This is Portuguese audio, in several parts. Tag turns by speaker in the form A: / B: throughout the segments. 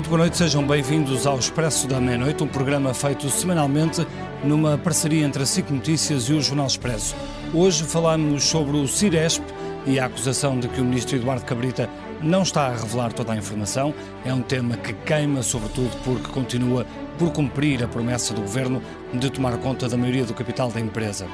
A: Muito boa noite, sejam bem-vindos ao Expresso da Meia-Noite, um programa feito semanalmente numa parceria entre a SIC Notícias e o Jornal Expresso. Hoje falamos sobre o Ciresp e a acusação de que o ministro Eduardo Cabrita não está a revelar toda a informação. É um tema que queima, sobretudo porque continua por cumprir a promessa do governo de tomar conta da maioria do capital da empresa.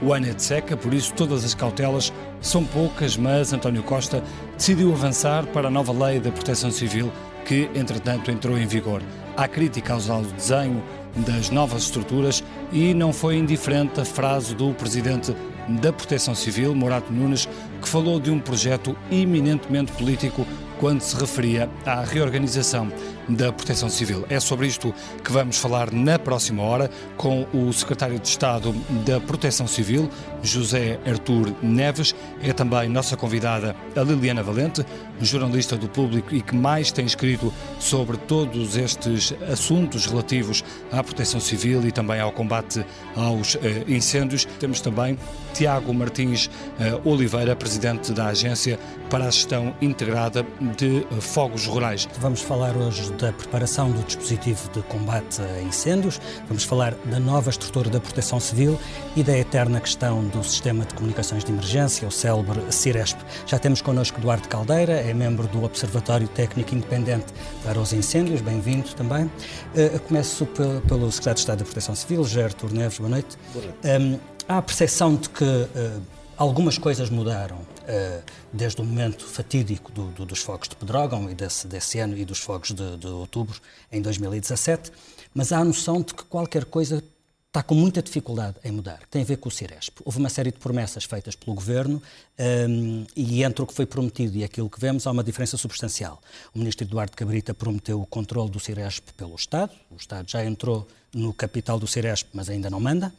A: O ano é de seca, por isso todas as cautelas são poucas, mas António Costa decidiu avançar para a nova lei da proteção civil que, entretanto, entrou em vigor. Há crítica ao desenho das novas estruturas e não foi indiferente a frase do presidente da Proteção Civil, Morato Nunes, que falou de um projeto eminentemente político quando se referia à reorganização da Proteção Civil. É sobre isto que vamos falar na próxima hora com o Secretário de Estado da Proteção Civil, José Artur Neves. É também nossa convidada a Liliana Valente, jornalista do Público e que mais tem escrito sobre todos estes assuntos relativos à Proteção Civil e também ao combate aos eh, incêndios. Temos também Tiago Martins eh, Oliveira, presidente da Agência para a Gestão Integrada de Fogos Rurais.
B: Vamos falar hoje da preparação do dispositivo de combate a incêndios, vamos falar da nova estrutura da proteção civil e da eterna questão do sistema de comunicações de emergência, o célebre CIRESP. Já temos connosco Eduardo Caldeira, é membro do Observatório Técnico Independente para os Incêndios, bem-vindo também. Uh, começo pelo Secretário de Estado da Proteção Civil, Gerto Neves, boa noite. Boa noite. Um, há a percepção de que uh, algumas coisas mudaram desde o momento fatídico do, do, dos fogos de Pedrógão e desse, desse, ano e dos fogos de, de outubro em 2017, mas há a noção de que qualquer coisa está com muita dificuldade em mudar. Tem a ver com o Ciresp. Houve uma série de promessas feitas pelo Governo um, e entre o que foi prometido e aquilo que vemos há uma diferença substancial. O Ministro Eduardo Cabrita prometeu o controle do Ciresp pelo Estado. O Estado já entrou no capital do Ciresp, mas ainda não manda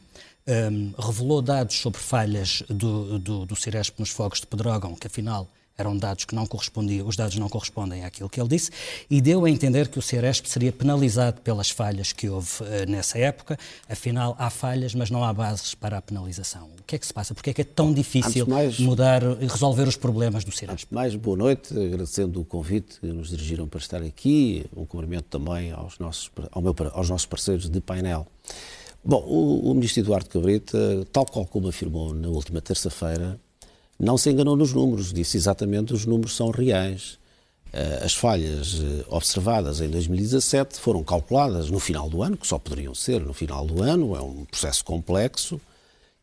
B: um, revelou dados sobre falhas do, do, do Ciresp nos fogos de Pedrógão, que afinal eram dados que não correspondiam, os dados não correspondem àquilo que ele disse, e deu a entender que o Ciresp seria penalizado pelas falhas que houve uh, nessa época. Afinal, há falhas, mas não há bases para a penalização. O que é que se passa? Porque é que é tão difícil mais, mudar e resolver os problemas do Ciresp?
C: Mais, boa noite, agradecendo o convite que nos dirigiram para estar aqui, um cumprimento também aos nossos, ao meu, aos nossos parceiros de painel. Bom, o, o ministro Eduardo Cabrita, tal qual como afirmou na última terça-feira, não se enganou nos números, disse exatamente os números são reais. Eh, as falhas eh, observadas em 2017 foram calculadas no final do ano, que só poderiam ser no final do ano, é um processo complexo,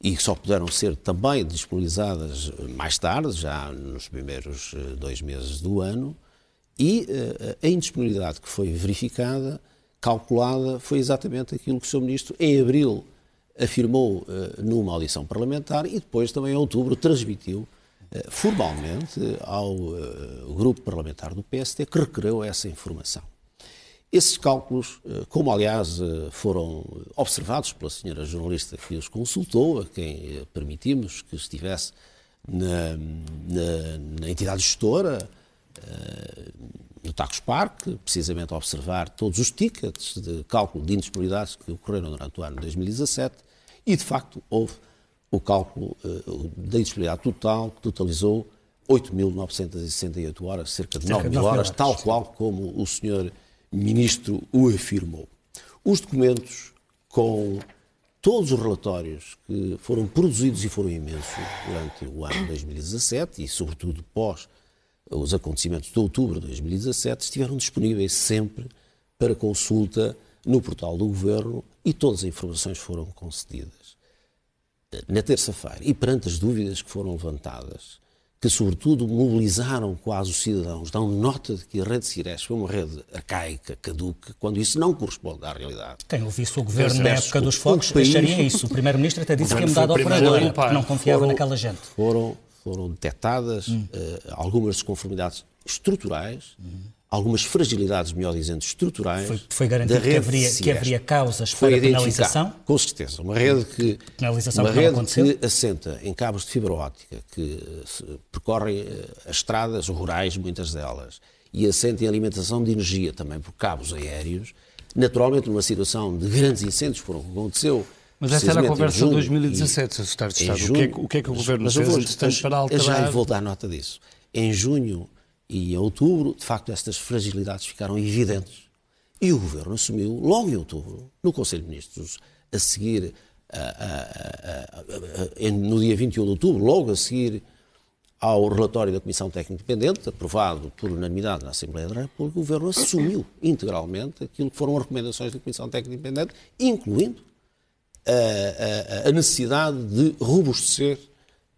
C: e só puderam ser também disponibilizadas mais tarde, já nos primeiros eh, dois meses do ano, e a indisponibilidade que foi verificada calculada foi exatamente aquilo que o Sr. Ministro, em abril, afirmou uh, numa audição parlamentar e depois, também em outubro, transmitiu uh, formalmente ao uh, grupo parlamentar do PST que requereu essa informação. Esses cálculos, como aliás foram observados pela senhora jornalista que os consultou, a quem permitimos que estivesse na, na, na entidade gestora, no Tacos Park, precisamente a observar todos os tickets de cálculo de indisponibilidades que ocorreram durante o ano de 2017 e, de facto, houve o cálculo uh, da indisponibilidade total, que totalizou 8.968 horas, cerca de 9 mil horas, tal qual como o senhor ministro o afirmou. Os documentos com todos os relatórios que foram produzidos e foram imensos durante o ano de 2017 e, sobretudo, pós os acontecimentos de outubro de 2017 estiveram disponíveis sempre para consulta no portal do Governo e todas as informações foram concedidas. Na terça-feira, e perante as dúvidas que foram levantadas, que sobretudo mobilizaram quase os cidadãos, dão nota de que a rede Cires foi uma rede arcaica, caduca, quando isso não corresponde à realidade.
B: Quem ouvisse o governo na época dos fogos país... acharia isso. O primeiro-ministro até disse que ia mudar de operadora, porque não confiava foram, naquela gente.
C: Foram foram detectadas hum. uh, algumas desconformidades estruturais, hum. algumas fragilidades, melhor dizendo, estruturais.
B: Foi, foi garantido que haveria, que haveria causas foi para penalização?
C: Com certeza. Uma rede que, penalização uma que, rede que assenta em cabos de fibra óptica, que uh, percorrem uh, as estradas rurais, muitas delas, e assenta em alimentação de energia também por cabos aéreos, naturalmente numa situação de grandes incêndios, como aconteceu
A: mas essa era a conversa de 2017, Sr. Secretário de Estado. Junho, o, que é, o, que é, que o Governo fez vou, para alterar...
C: Eu já lhe vou dar nota disso. Em junho e em outubro, de facto, estas fragilidades ficaram evidentes E o Governo assumiu, logo em outubro, no Conselho de Ministros, a seguir, a, a, a, no dia 21 de outubro, logo a seguir ao relatório da Comissão Técnica Independente, aprovado por unanimidade na Assembleia da República, o Governo assumiu integralmente aquilo que foram as recomendações da Comissão Técnica Independente, incluindo a, a, a necessidade de robustecer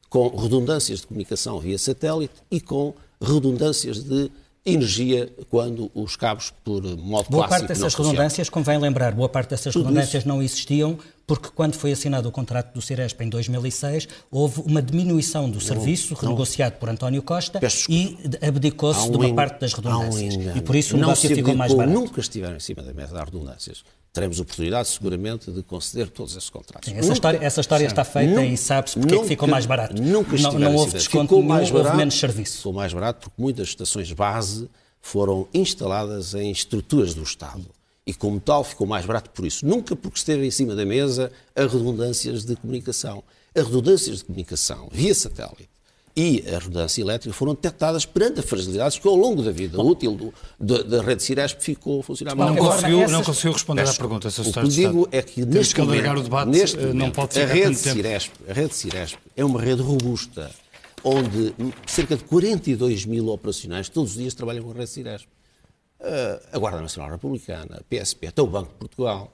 C: com redundâncias de comunicação via satélite e com redundâncias de energia quando os cabos por modo
B: boa parte dessas redundâncias, convém lembrar, boa parte dessas Tudo redundâncias isso. não existiam porque quando foi assinado o contrato do Ciresp em 2006, houve uma diminuição do serviço não, renegociado não. por António Costa e abdicou-se um de uma parte das redundâncias. Um e por isso o negócio ficou mais barato.
C: Nunca estiveram em cima da mesa das redundâncias teremos oportunidade, seguramente, de conceder todos esses contratos.
B: Sim, essa, história, essa história está feita nunca, e sabe-se porque nunca, é que ficou mais barato.
C: Nunca
B: não, não houve desconto ficou mais barato, houve menos serviço.
C: Ficou mais barato porque muitas estações base foram instaladas em estruturas do Estado. E, como tal, ficou mais barato por isso. Nunca porque esteve em cima da mesa a redundâncias de comunicação. As redundâncias de comunicação via satélite e a redundância elétrica foram detectadas perante as fragilidades que ao longo da vida Bom, útil do, da, da rede Ciresp ficou a funcionar
A: mal. Não, conseguiu, essas... não conseguiu responder Peço, à pergunta.
C: O que digo é que neste
A: que
C: momento,
A: o debate,
C: neste
A: momento,
C: não
A: pode
C: a rede, Ciresp, a rede Ciresp é uma rede robusta, onde cerca de 42 mil operacionais todos os dias trabalham com a rede Ciresp. Uh, a Guarda Nacional Republicana, a PSP, até o Banco de Portugal,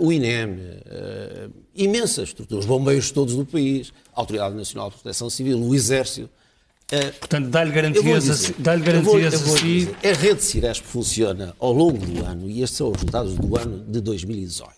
C: o INEM, uh, imensas estruturas, os bombeiros todos do país, a Autoridade Nacional de Proteção Civil, o Exército.
A: Portanto, dá-lhe garantias, dá garantias a si.
C: A rede Ciresp funciona ao longo do ano, e estes são os resultados do ano de 2018.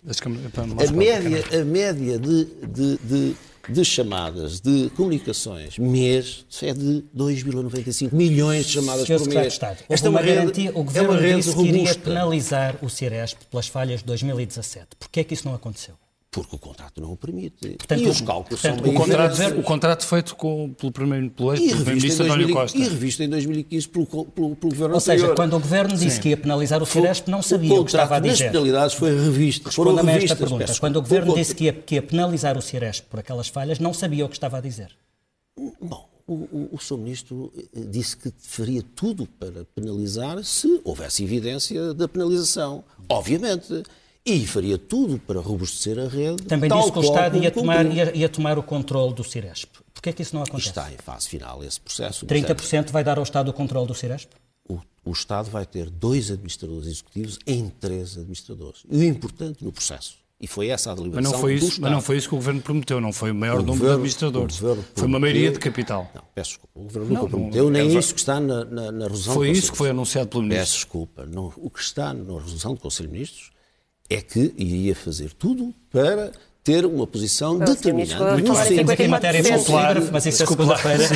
C: A média, a média de, de, de de chamadas de comunicações mês é de 2,95 milhões de chamadas Senhor por mês.
B: Estado, Esta é uma, garantia, o Governo é disse robusta. que iria penalizar o Ciresp pelas falhas de 2017. Porquê é que isso não aconteceu?
C: Porque o contrato não o permite. Portanto, e os cálculos portanto,
A: são bem o contrato, o contrato feito com, pelo primeiro pelo ex-ministro António Costa.
C: E revisto em 2015 pelo, pelo, pelo governo
B: Ou seja, quando o governo disse Sim. que ia penalizar o Ciresp, não sabia o, o que estava a dizer.
C: as penalidades foi revisto.
B: Responda-me esta pergunta. Peço, quando o governo o disse que ia, que ia penalizar o Ciresp por aquelas falhas, não sabia o que estava a dizer.
C: Bom, o, o, o Sr. Ministro eh, disse que faria tudo para penalizar se houvesse evidência da penalização. Obviamente e faria tudo para robustecer a rede.
B: Também disse que o Estado ia tomar, ia, ia, tomar o controle do Ciresp. Porquê é que isso não acontece?
C: Está em fase final esse processo.
B: 30% vai dar ao Estado o controle do Ciresp?
C: O, o, Estado vai ter dois administradores executivos em três administradores. E o importante no processo. E foi essa a deliberação
A: mas não foi isso, Mas não foi isso que o Governo prometeu, não foi o maior o número governo, de administradores. Foi uma maioria de capital.
C: Não, peço desculpa. O Governo nunca prometeu, não, nem é, isso que está na, na, na resolução
A: Foi isso que foi anunciado pelo Ministro.
C: Peço desculpa. Não, o que está na resolução do Conselho de Ministros é que iria fazer tudo para ter uma posição Não, determinante.
B: Não sei aqui matéria popular, mas isso é segunda-feira.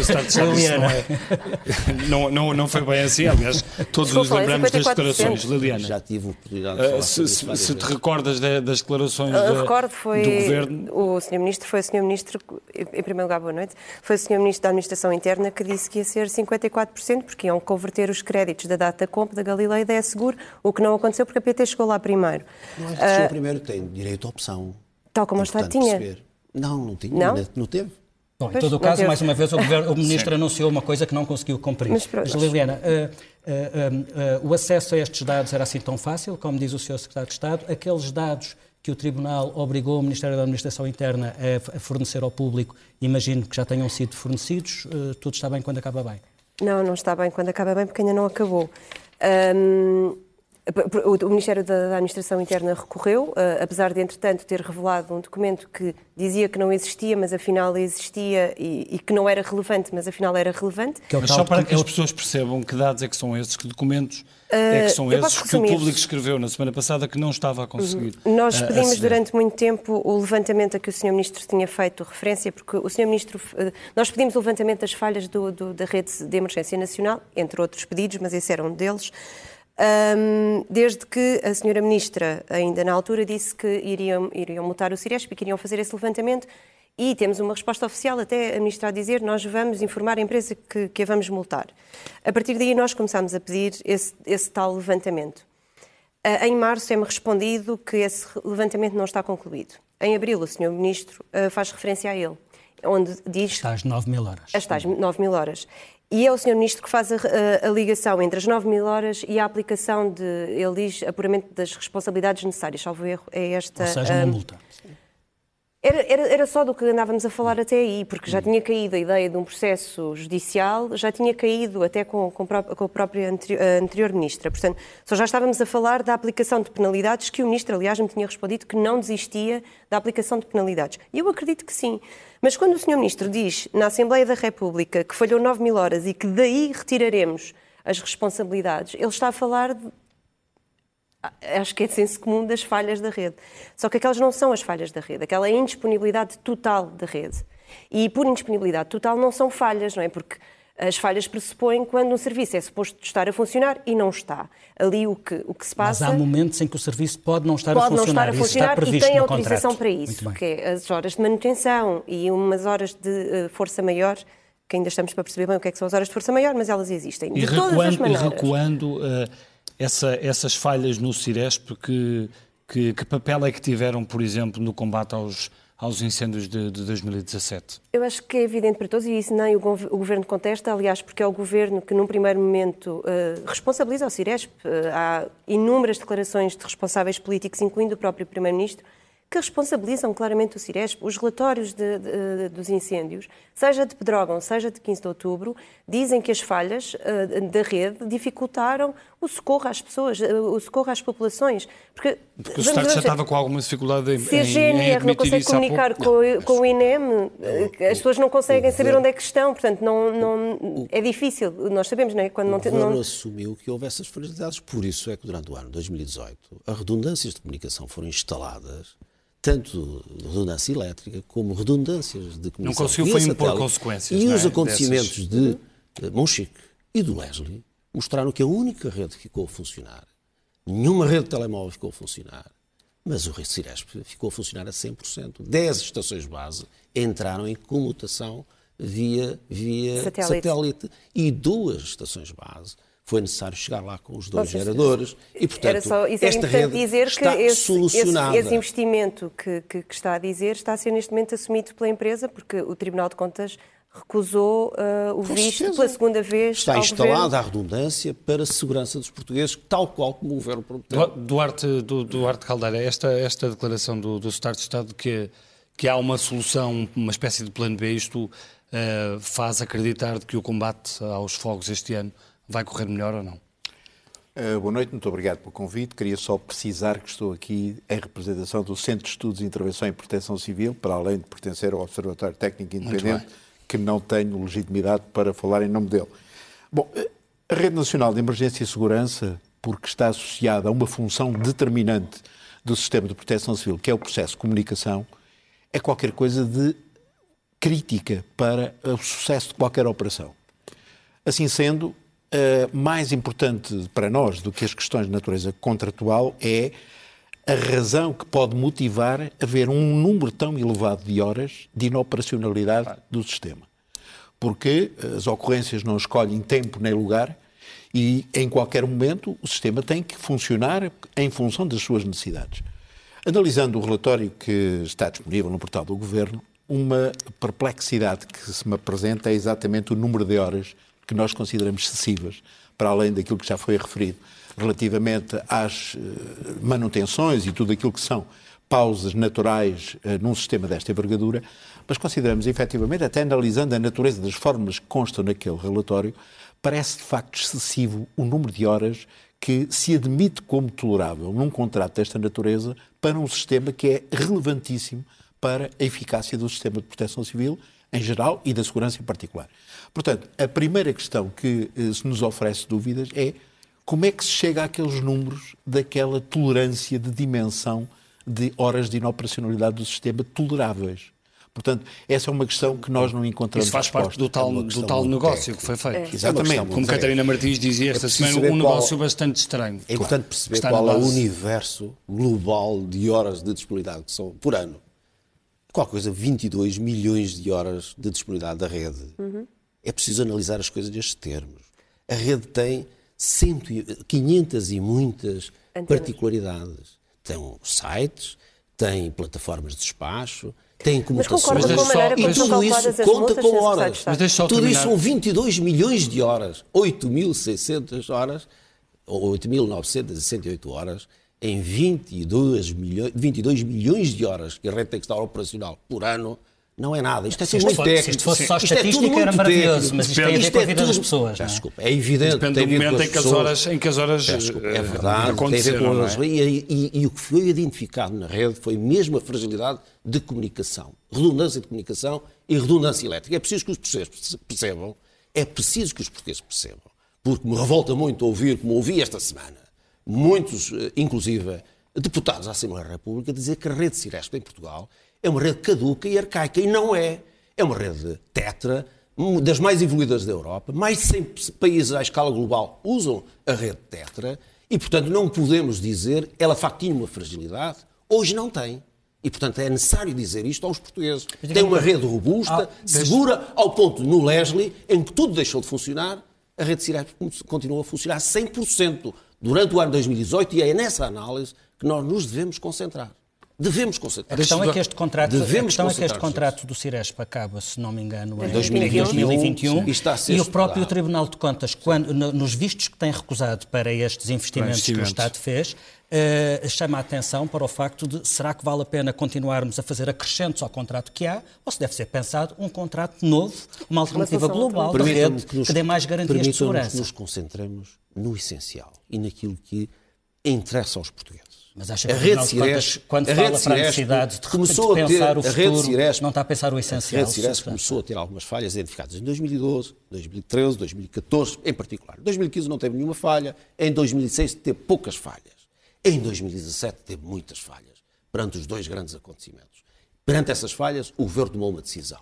A: Não, não, não foi bem assim, aliás, todos nos lembramos das declarações. Liliana.
C: Já tive a oportunidade de falar uh,
A: Se, se, se te recordas de, das declarações
D: uh,
A: de,
D: recordo, foi
A: do Governo...
D: O Sr. Ministro foi o Sr. Ministro, em primeiro lugar, boa noite, foi o Sr. Ministro da Administração Interna que disse que ia ser 54%, porque iam converter os créditos da data comp da Galilei e da E-Seguro, o que não aconteceu porque a PT chegou lá primeiro.
C: Não é que chegou uh, primeiro, tem direito à opção.
D: Tal como o Estado tinha.
C: Perceber. Não, não tinha.
D: Não,
C: não teve.
B: Bom, em todo o caso, mais uma vez, o, governo, o Ministro anunciou uma coisa que não conseguiu cumprir. Mas, Mas Liliana, uh, uh, uh, o acesso a estes dados era assim tão fácil, como diz o Sr. Secretário de Estado? Aqueles dados que o Tribunal obrigou o Ministério da Administração Interna a, a fornecer ao público, imagino que já tenham sido fornecidos, tudo está bem quando acaba bem?
D: Não, não está bem quando acaba bem, porque ainda não acabou. Um, o Ministério da Administração Interna recorreu, eh, apesar de, entretanto, ter revelado um documento que dizia que não existia, mas afinal existia, e, que não era relevante, mas afinal era relevante.
A: Que é mas só para que as pessoas percebam que dados é que são esses, que documentos é que são esses que o público escreveu na semana passada que não estava a conseguir.
D: Uhum. Nós eh, pedimos durante muito tempo o levantamento a que o Sr. Ministro tinha feito referência, porque o Sr. Ministro. Nós pedimos o levantamento das falhas do, do, da rede de emergência nacional, entre outros pedidos, mas esse era um deles um, desde que a senhora ministra, ainda na altura, disse que iriam, iriam multar o Ciresp e que iriam fazer esse levantamento e temos uma resposta oficial até a ministra a dizer nós vamos informar a empresa que, que a vamos multar. A partir daí nós começámos a pedir esse, esse tal levantamento. Uh, em março é-me respondido que esse levantamento não está concluído. Em abril o senhor ministro uh, faz referência a ele onde diz...
B: Está às 9 mil horas.
D: As tais 9 mil horas. E é o Sr. Ministro que faz a, a, a, ligação entre as 9 mil horas e a aplicação de, ele diz, apuramento das responsabilidades necessárias, salvo erro, é esta...
B: Ou seja, uma multa.
D: Era, era, era, só do que andávamos a falar até aí, porque já tinha caído a ideia de um processo judicial, já tinha caído até com, com, com a própria anterior, a anterior ministra. Portanto, só já estávamos a falar da aplicação de penalidades, que o ministro, aliás, me tinha respondido que não desistia da aplicação de penalidades. E eu acredito que sim. Mas quando o senhor ministro diz na Assembleia da República que falhou 9 mil horas e que daí retiraremos as responsabilidades, ele está a falar de acho que é de senso comum das falhas da rede. Só que aquelas não são as falhas da rede, aquela indisponibilidade total da rede. E por indisponibilidade total não são falhas, não é? Porque as falhas pressupõem quando um serviço é suposto estar a funcionar e não está. Ali o que, o que se passa...
B: Mas há momentos em que o serviço pode não estar
D: pode
B: a funcionar.
D: Pode não estar a funcionar e tem autorização para isso, que é as horas de manutenção e umas horas de uh, força maior que ainda estamos para perceber bem o que é que são as horas de força maior, mas elas existem.
A: De e recuando, e recuando uh, essa, essas falhas no Ciresp, que, que, que, papel é que tiveram, por exemplo, no combate aos, aos incêndios de, de 2017?
D: Eu acho que é evidente para todos, e isso nem o, o Governo contesta, aliás, porque é o Governo que, num primeiro momento, uh, responsabiliza o Ciresp. Uh, há inúmeras declarações de responsáveis políticos, incluindo o próprio Primeiro-Ministro, que responsabilizam claramente o Ciresp. Os relatórios de, de, dos incêndios, seja de Pedrógão, seja de 15 de outubro, dizem que as falhas uh, da rede dificultaram o socorro às pessoas, uh, o socorro às populações.
A: Porque, Porque o Estado já estava com alguma dificuldade em
D: Se a GNR não consegue comunicar com, com, o INEM, não. Eh, as pessoas não conseguem saber onde é que estão, portanto, não, não, é difícil. Nós sabemos, não é?
C: Quando o não, Governo não... assumiu que houve essas fragilidades, por isso é que durante o ano 2018 as redundâncias de comunicação foram instaladas tanto redundância elétrica como redundâncias de comunicação.
A: Não conseguiu foi impor consequências.
C: E
A: é?
C: os acontecimentos Dessas... de Monchique e do Leslie mostraram que a única rede que ficou a funcionar, nenhuma rede de telemóvel ficou a funcionar, mas o Ciresp ficou a funcionar a 100%. Dez estações base entraram em comutação via, via satélite. satélite e duas estações base foi necessário chegar lá com os dois geradores e, portanto, só, isso esta rede dizer está
D: que esse,
C: solucionada.
D: Esse, esse investimento que, que, que, está a dizer está a ser neste momento assumido pela empresa porque o Tribunal de Contas recusou uh, o Com visto certeza. pela segunda vez
C: Está instalada a redundância para a segurança dos portugueses, tal qual como o governo prometeu.
A: Duarte, Duarte Caldeira, esta, esta declaração do, do Estado de Estado que, que há uma solução, uma espécie de plano B, isto uh, faz acreditar que o combate aos fogos este ano vai correr melhor ou não?
E: Uh, boa noite, muito obrigado pelo convite. Queria só precisar que estou aqui em representação do Centro de Estudos e Intervenção em Proteção Civil, para além de pertencer ao Observatório Técnico Independente, que não tenho legitimidade para falar em nome dele. Bom, eh, a Rede Nacional de Emergência e Segurança, porque está associada a uma função determinante do sistema de proteção civil, que é o processo de comunicação, é qualquer coisa de crítica para o sucesso de qualquer operação. Assim sendo, Uh, mais importante para nós do que as questões de natureza contratual é a razão que pode motivar haver um número tão elevado de horas de inoperacionalidade do sistema. Porque as ocorrências não escolhem tempo nem lugar e, em qualquer momento, o sistema tem que funcionar em função das suas necessidades. Analisando o relatório que está disponível no portal do Governo, uma perplexidade que se me apresenta é exatamente o número de horas que nós consideramos excessivas, para além daquilo que já foi referido, relativamente às eh, manutenções e tudo aquilo que são pausas naturais uh, num sistema desta envergadura, mas consideramos efetivamente, até analisando a natureza das formas que constam naquele relatório, parece de facto excessivo o número de horas que se admite como tolerável num contrato desta natureza para um sistema que é relevantíssimo para a eficácia do sistema de proteção civil em geral e da segurança em particular. Portanto, a primeira questão que eh, se nos oferece dúvidas é como é que se chega àqueles números daquela tolerância de dimensão de horas de inoperacionalidade do sistema toleráveis. Portanto, essa é uma questão que nós não encontramos
A: Isso faz
E: resposta.
A: parte do tal,
E: é
A: do tal negócio técnica. que foi feito.
E: É. Exatamente.
A: Como Catarina Martins dizia esta é semana, um negócio qual... bastante estranho.
C: É importante perceber qual é o universo global de horas de disponibilidade que são por ano. Qualquer coisa, 22 milhões de horas de disponibilidade da rede. Uhum. É preciso analisar as coisas nestes termos. A rede tem 100, 500 e muitas particularidades. Tem sites, tem plataformas de despacho, tem comutações.
D: Mas com a maneira como
C: e tudo isso conta com horas. tudo isso são 22 milhões de horas, 8.600 horas, ou 8.968 horas, em 22 milhões, 22 milhões de horas que a rede tem que estar operacional por ano, não é nada. Isto é tudo muito técnico. Se
B: isto fosse só isto é estatística, é era maravilhoso, mas isto tem a ver com a vida tudo... das pessoas.
C: É? Desculpa, é evidente.
A: Depende do momento em que, as horas, em que as horas.
C: Desculpa, é verdade, tem a ver com as... É? E, e, e, o que foi identificado na rede foi mesmo a fragilidade de comunicação. Redundância de comunicação e redundância elétrica. É preciso que os portugueses percebam, é preciso que os portugueses percebam, porque me revolta muito ouvir, como ouvi esta semana, muitos, eh, inclusive deputados da Assembleia da República, dizer que a rede Ciresp em Portugal é uma rede caduca e arcaica. E não é. É uma rede tetra, das mais evoluídas da Europa. Mais de 100 países à escala global usam a rede tetra e, portanto, não podemos dizer ela de facto tinha uma fragilidade. Hoje não tem. E, portanto, é necessário dizer isto aos portugueses. Tem uma rede robusta, ah, segura, ao ponto no Leslie, em que tudo deixou de funcionar, a rede Ciresp continua a funcionar 100% durante o ano 2018 e é nessa análise que nós nos devemos concentrar. Devemos concentrar.
B: A questão é que este contrato, Devemos a questão é que este contrato do Ciresp acaba, se não me engano, em 2021, 2021 e, o próprio Tribunal de Contas, quando, nos vistos que tem recusado para estes investimentos, que o Estado fez, uh, chama a atenção para o facto de será que vale a pena continuarmos a fazer acrescentos ao contrato que há ou se deve ser pensado um contrato novo, uma alternativa global de rede que, nos, que dê mais garantias de segurança.
C: que nos concentremos no essencial e naquilo que interessa aos portugueses.
B: Mas acha que a rede Cires, quando a fala para a necessidade de, começou de pensar a ter, o futuro, Cires, não está a pensar o essencial?
C: A rede Cires começou a ter algumas falhas identificadas em 2012, 2013, 2014, em particular. Em 2015 não teve nenhuma falha, em 2016 teve poucas falhas, em 2017 teve muitas falhas, perante os dois grandes acontecimentos. Perante essas falhas, o Governo tomou uma decisão,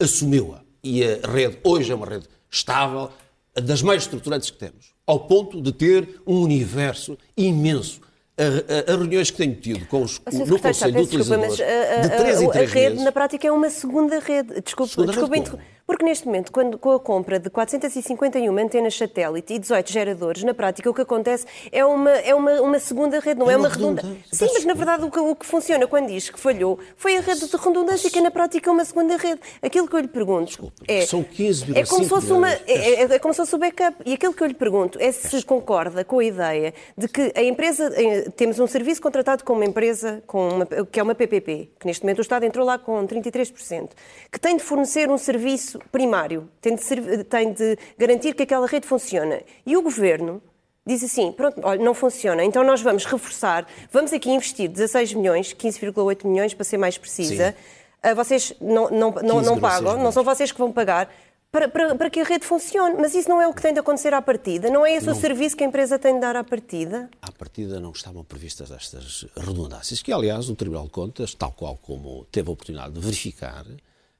C: assumiu-a, e a rede hoje é uma rede estável, das mais estruturantes que temos, ao ponto de ter um universo imenso as reuniões que tenho tido com os, no Conselho de Utilizadores,
D: mas
C: de 3 em 3
D: A rede,
C: meses,
D: na prática, é uma segunda rede. Desculpe, segunda desculpe rede porque neste momento, quando, com a compra de 451 antenas satélite e 18 geradores, na prática o que acontece é uma, é uma, uma segunda rede, não é, é uma, redundância. Sim, mas na verdade o que, o que, funciona quando diz que falhou foi a rede de redundância, que é na prática uma segunda rede. Aquilo que eu lhe pergunto Desculpa, é.
C: São 15,
D: é como se fosse uma é, é, é, como se fosse o backup. E aquilo que eu lhe pergunto é se concorda com a ideia de que a empresa. Eh, temos um serviço contratado com uma empresa com uma, que é uma PPP, que neste momento o Estado entrou lá com 33%, que tem de fornecer um serviço serviço primário, tem de, ser, tem de garantir que aquela rede funciona. E o governo diz assim: pronto, olha, não funciona, então nós vamos reforçar, vamos aqui investir 16 milhões, 15,8 milhões para ser mais precisa. Sim. Vocês não, não, não, não pagam, não são vocês que vão pagar. Para, para, para, que a rede funcione. Mas isso não é o que tem de acontecer à partida? Não é esse não. o serviço que a empresa tem de dar à partida?
C: À partida não estavam previstas estas redundâncias, que aliás o Tribunal de Contas, tal qual como teve a oportunidade de verificar,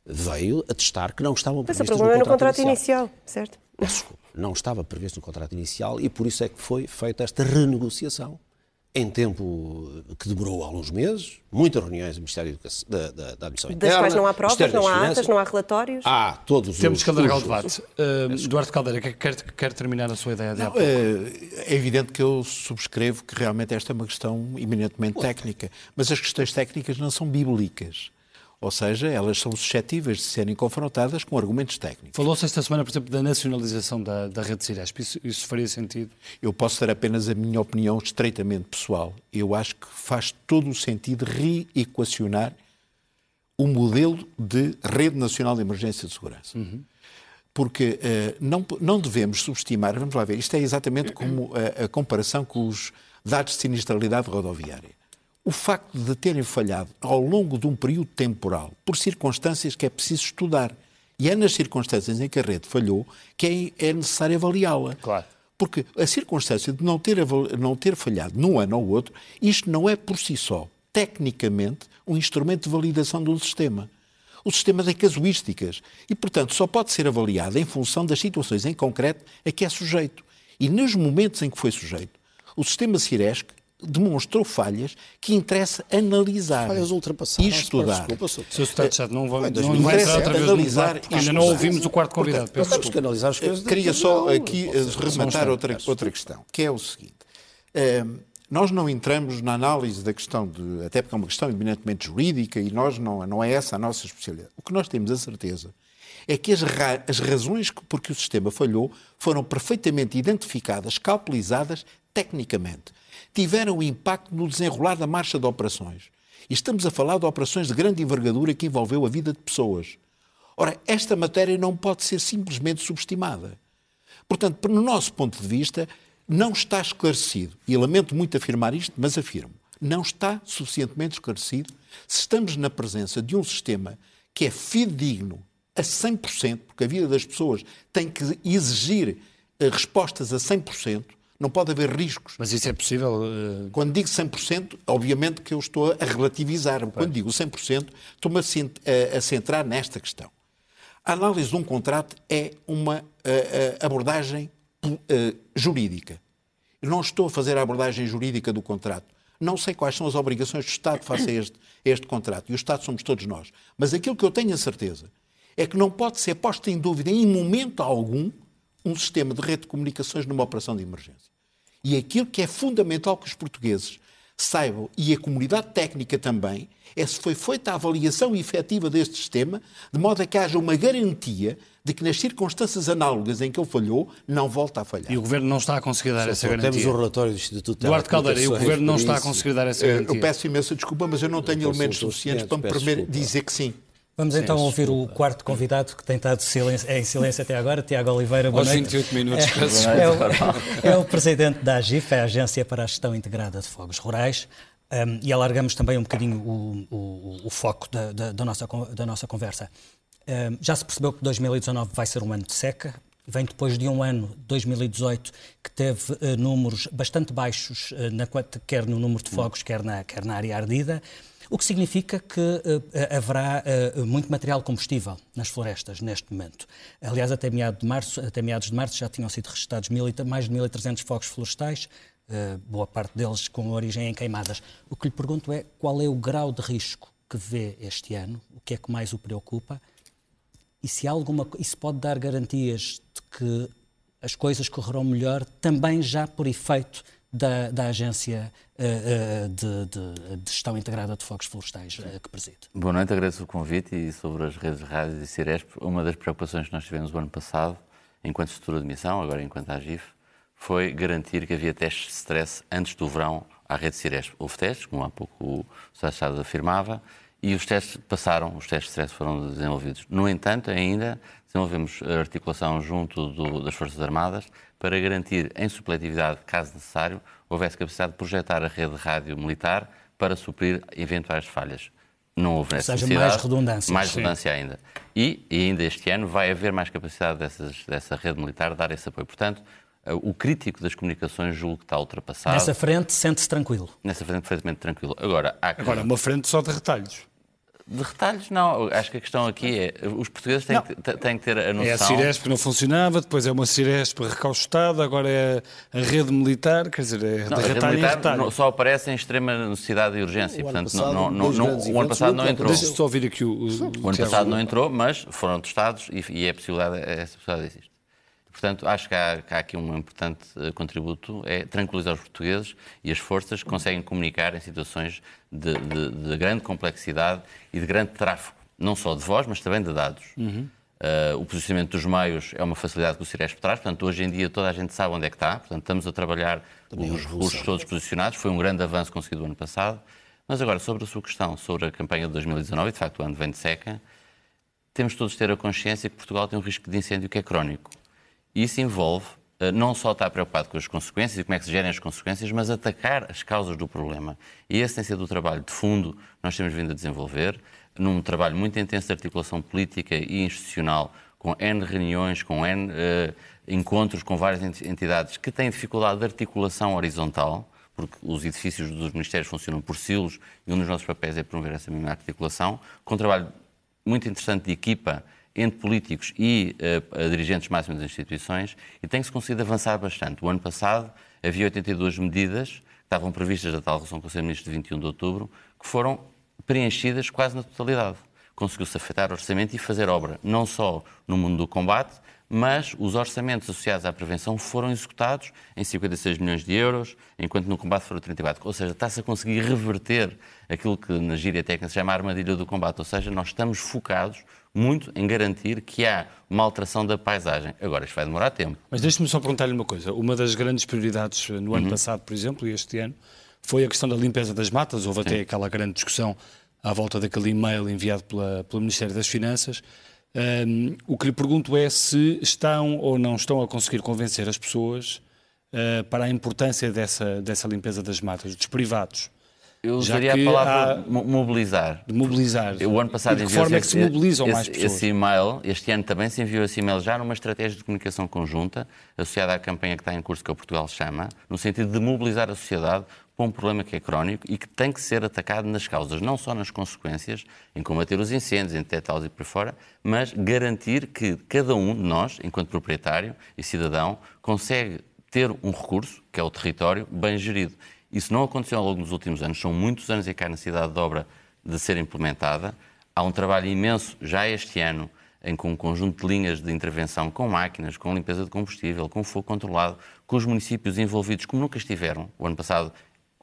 C: veio atestar que não estavam previstos
D: no contrato, é no contrato inicial. inicial certo?
C: Desculpa, não estava previsto no contrato inicial e por isso é que foi feita esta renegociação em tempo que demorou alguns meses, muitas reuniões do Ministério da, da, da Admissão
D: Interna. Das quais não há provas, não há atas, não há relatórios?
C: Há todos
A: Temos os... Temos que alargar o debate. Uh, Eduardo Caldeira, quer, quer terminar a sua ideia de não,
E: é, é evidente que eu subscrevo que realmente esta é uma questão eminentemente técnica, mas as questões técnicas não são bíblicas. Ou seja, elas são suscetíveis de serem confrontadas com argumentos técnicos.
A: Falou-se esta semana, por exemplo, da nacionalização da, da rede Ciresp. Isso, isso faria sentido?
E: Eu posso ter apenas a minha opinião estreitamente pessoal. Eu acho que faz todo o sentido reequacionar o modelo de Rede Nacional de Emergência de Segurança. Uhum. Porque uh, não, não devemos subestimar, vamos lá ver, isto é exatamente como a, a comparação com os dados de sinistralidade rodoviária o facto de terem falhado ao longo de um período temporal por circunstâncias que é preciso estudar. E é nas circunstâncias em que a rede falhou que é, é necessário avaliá-la.
A: Claro.
E: Porque a circunstância de não ter, não ter falhado num ano ou outro, isto não é por si só, tecnicamente, um instrumento de validação um sistema. O sistema tem casuísticas e, portanto, só pode ser avaliado em função das situações em concreto a que é sujeito. E nos momentos em que foi sujeito, o sistema Ciresc demonstrou falhas que interessa analisar
C: falhas ultrapassadas,
E: e estudar.
A: Desculpa, Sr. Secretário não vai, não, não vai entrar outra vez analisar Ainda não ouvimos o quarto convidado.
C: Portanto, temos que analisar as coisas.
E: Queria só aqui rematar outra, outra questão, que é o seguinte. nós não entramos na análise da questão, de, até porque é uma questão eminentemente jurídica e nós não, não é essa a nossa especialidade. O que nós temos a certeza é que as, ra as razões por que o sistema falhou foram perfeitamente identificadas, calculizadas tecnicamente. Tiveram impacto no desenrolar da marcha de operações. E estamos a falar de operações de grande envergadura que envolveu a vida de pessoas. Ora, esta matéria não pode ser simplesmente subestimada. Portanto, no nosso ponto de vista, não está esclarecido, e lamento muito afirmar isto, mas afirmo, não está suficientemente esclarecido se estamos na presença de um sistema que é fidedigno a 100%, porque a vida das pessoas tem que exigir eh, respostas a 100%, não pode haver riscos.
A: Mas isso é possível? Uh...
E: Quando digo 100%, obviamente que eu estou a relativizar. Pois. Quando digo 100%, estou-me a, a, centrar nesta questão. A análise de um contrato é uma uh, abordagem uh, jurídica. Eu não estou a fazer a abordagem jurídica do contrato. Não sei quais são as obrigações do Estado face a este, a este contrato. E o Estado somos todos nós. Mas aquilo que eu tenho a certeza é que não pode ser posto em dúvida em momento algum um sistema de rede de comunicações numa operação de emergência. E aquilo que é fundamental que os portugueses saibam, e a comunidade técnica também, é se foi feita a avaliação efetiva deste sistema, de modo a que haja uma garantia de que nas circunstâncias análogas em que ele falhou, não volta a falhar.
A: E o Governo não está a conseguir dar Sim, essa garantia.
C: Temos o relatório do Instituto
A: Duarte Caldeira, e o Governo não está a conseguir dar essa garantia.
E: Eu peço imensa desculpa, mas eu não tenho elementos suficientes para me permitir dizer que sim.
B: Vamos sim, então ouvir o quarto convidado que tem estado silêncio, é em silêncio até agora, Tiago Oliveira.
A: Boa Aos noite. 28 minutos,
B: é, é, o, é o presidente da AGIF, é a Agência para a Gestão Integrada de Fogos Rurais. Um, e alargamos também um bocadinho o, o, o foco da, da, da, nossa, da nossa conversa. Um, já se percebeu que 2019 vai ser um ano de seca, vem depois de um ano, 2018, que teve uh, números bastante baixos, uh, na, quer no número de fogos, quer na, quer na área ardida, o que significa que uh, haverá muito material combustível nas florestas neste momento. Aliás, até, meado de março, até meados de março já tinham sido registrados mil, mais de 1.300 fogos florestais, uh, boa parte deles com origem em queimadas. O que lhe pergunto é qual é o grau de risco que vê este ano, o que é que mais o preocupa e se, há alguma, pode dar garantias de que as coisas correrão melhor também já por efeito da, da Agência uh, de, de, de, Gestão Integrada de Fogos Florestais uh, que preside.
F: Boa noite, agradeço o convite e sobre as redes de rádios e Ciresp, uma das preocupações que nós tivemos o ano passado, enquanto estrutura de missão, agora enquanto AGIF, foi garantir que havia testes de stress antes do verão à rede Ciresp. Houve testes, como há pouco o Sr. Estado afirmava, e os testes passaram, os testes de stress foram desenvolvidos. No entanto, ainda desenvolvemos a articulação junto do, das Forças Armadas para garantir, em supletividade, caso necessário, houvesse capacidade de projetar a rede de rádio militar para suprir eventuais falhas. Não houve
B: nessa seja, mais redundância.
F: Mais redundância ainda. E, e, ainda este ano vai haver mais capacidade dessas, dessa rede militar de dar esse apoio. Portanto, o crítico das comunicações julgo que está ultrapassado.
B: Nessa frente sente-se tranquilo.
F: Nessa frente perfeitamente tranquilo. Agora, há
A: que... Agora, uma frente só de retalhos.
F: De retalhos, não. Acho que a questão aqui é. Os portugueses têm, que, têm que ter a noção.
A: É a Ciresp que não funcionava, depois é uma Ciresp recaustada, agora é a rede militar, quer dizer, é não, de retalho em retalho.
F: Só aparece em extrema necessidade e urgência. O Portanto, passado, não, não, não, o ano passado não entrou.
A: Deixa-me só ouvir aqui o. O,
F: o ano passado não entrou, mas foram testados e, e é possibilidade, essa possibilidade existe. Portanto, acho que há, que há, aqui um importante eh, contributo, é tranquilizar os portugueses e as forças que conseguem comunicar em situações de, de, de, grande complexidade e de grande tráfego, não só de voz, mas também de dados. Uhum. Uh, o posicionamento dos meios é uma facilidade que o Ciresp traz, portanto, hoje em dia toda a gente sabe onde é que está, portanto, estamos a trabalhar também os recursos todos posicionados, foi um grande avanço conseguido no ano passado. Mas agora, sobre a sua questão, sobre a campanha de 2019, e de facto o ano vem de seca, temos todos de ter a consciência que Portugal tem um risco de incêndio que é crónico. Isso envolve eh, não só estar preocupado com as consequências e como é que se gerem as consequências, mas atacar as causas do problema. E esse tem sido o trabalho de fundo que nós temos vindo a desenvolver, num trabalho muito intenso de articulação política e institucional, com N reuniões, com N uh, encontros com várias entidades que têm dificuldade de articulação horizontal, porque os edifícios dos ministérios funcionam por silos e um dos nossos papéis é promover essa mesma articulação, com um trabalho muito interessante de equipa entre políticos e uh, dirigentes máximos das instituições e tem-se conseguido avançar bastante. O ano passado havia 82 medidas que estavam previstas da tal resolução do Conselho de Ministros de 21 de outubro que foram preenchidas quase na totalidade. Conseguiu-se afetar o orçamento e fazer obra, não só no mundo do combate, mas os orçamentos associados à prevenção foram executados em 56 milhões de euros, enquanto no combate foram 34. Ou seja, está-se a conseguir reverter aquilo que na gíria técnica se chama a armadilha do combate. Ou seja, nós estamos focados muito em garantir que há uma alteração da paisagem. Agora, isto vai demorar tempo.
A: Mas deixe-me só perguntar-lhe uma coisa. Uma das grandes prioridades no ano uhum. passado, por exemplo, e este ano, foi a questão da limpeza das matas. Houve Sim. até aquela grande discussão à volta daquele e-mail enviado pela, pelo Ministério das Finanças. Um, o que lhe pergunto é se estão ou não estão a conseguir convencer as pessoas uh, para a importância dessa, dessa limpeza das matas, dos privados.
F: Eu usaria a palavra há... mobilizar.
A: De mobilizar.
F: O ano passado
A: de que forma é que se mobilizam
F: esse,
A: mais pessoas?
F: Esse e-mail, este ano também se enviou esse e-mail já numa estratégia de comunicação conjunta, associada à campanha que está em curso, que é o Portugal chama, no sentido de mobilizar a sociedade para um problema que é crónico e que tem que ser atacado nas causas, não só nas consequências, em combater os incêndios, em detectá-los e por fora, mas garantir que cada um de nós, enquanto proprietário e cidadão, consegue ter um recurso, que é o território, bem gerido. Isso não aconteceu ao longo dos últimos anos, são muitos anos em que a necessidade de obra de ser implementada. Há um trabalho imenso já este ano em com um conjunto de linhas de intervenção com máquinas, com limpeza de combustível, com fogo controlado, com os municípios envolvidos como nunca estiveram. O ano passado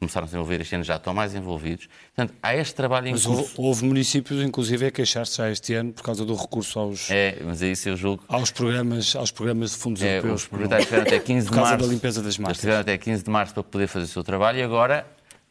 F: começaram a se envolver, este ano já estão mais envolvidos. Portanto, há este trabalho em
A: mas
F: curso.
A: Houve, municípios, inclusive, a queixar-se já este ano por causa do recurso aos...
F: É, mas é isso eu julgo...
A: Aos programas, aos programas de fundos
F: é,
A: europeus.
F: Os proprietários tiveram até 15
A: de março.
F: Por causa
A: da limpeza das matas.
F: tiveram até 15 de março para poder fazer o seu trabalho e agora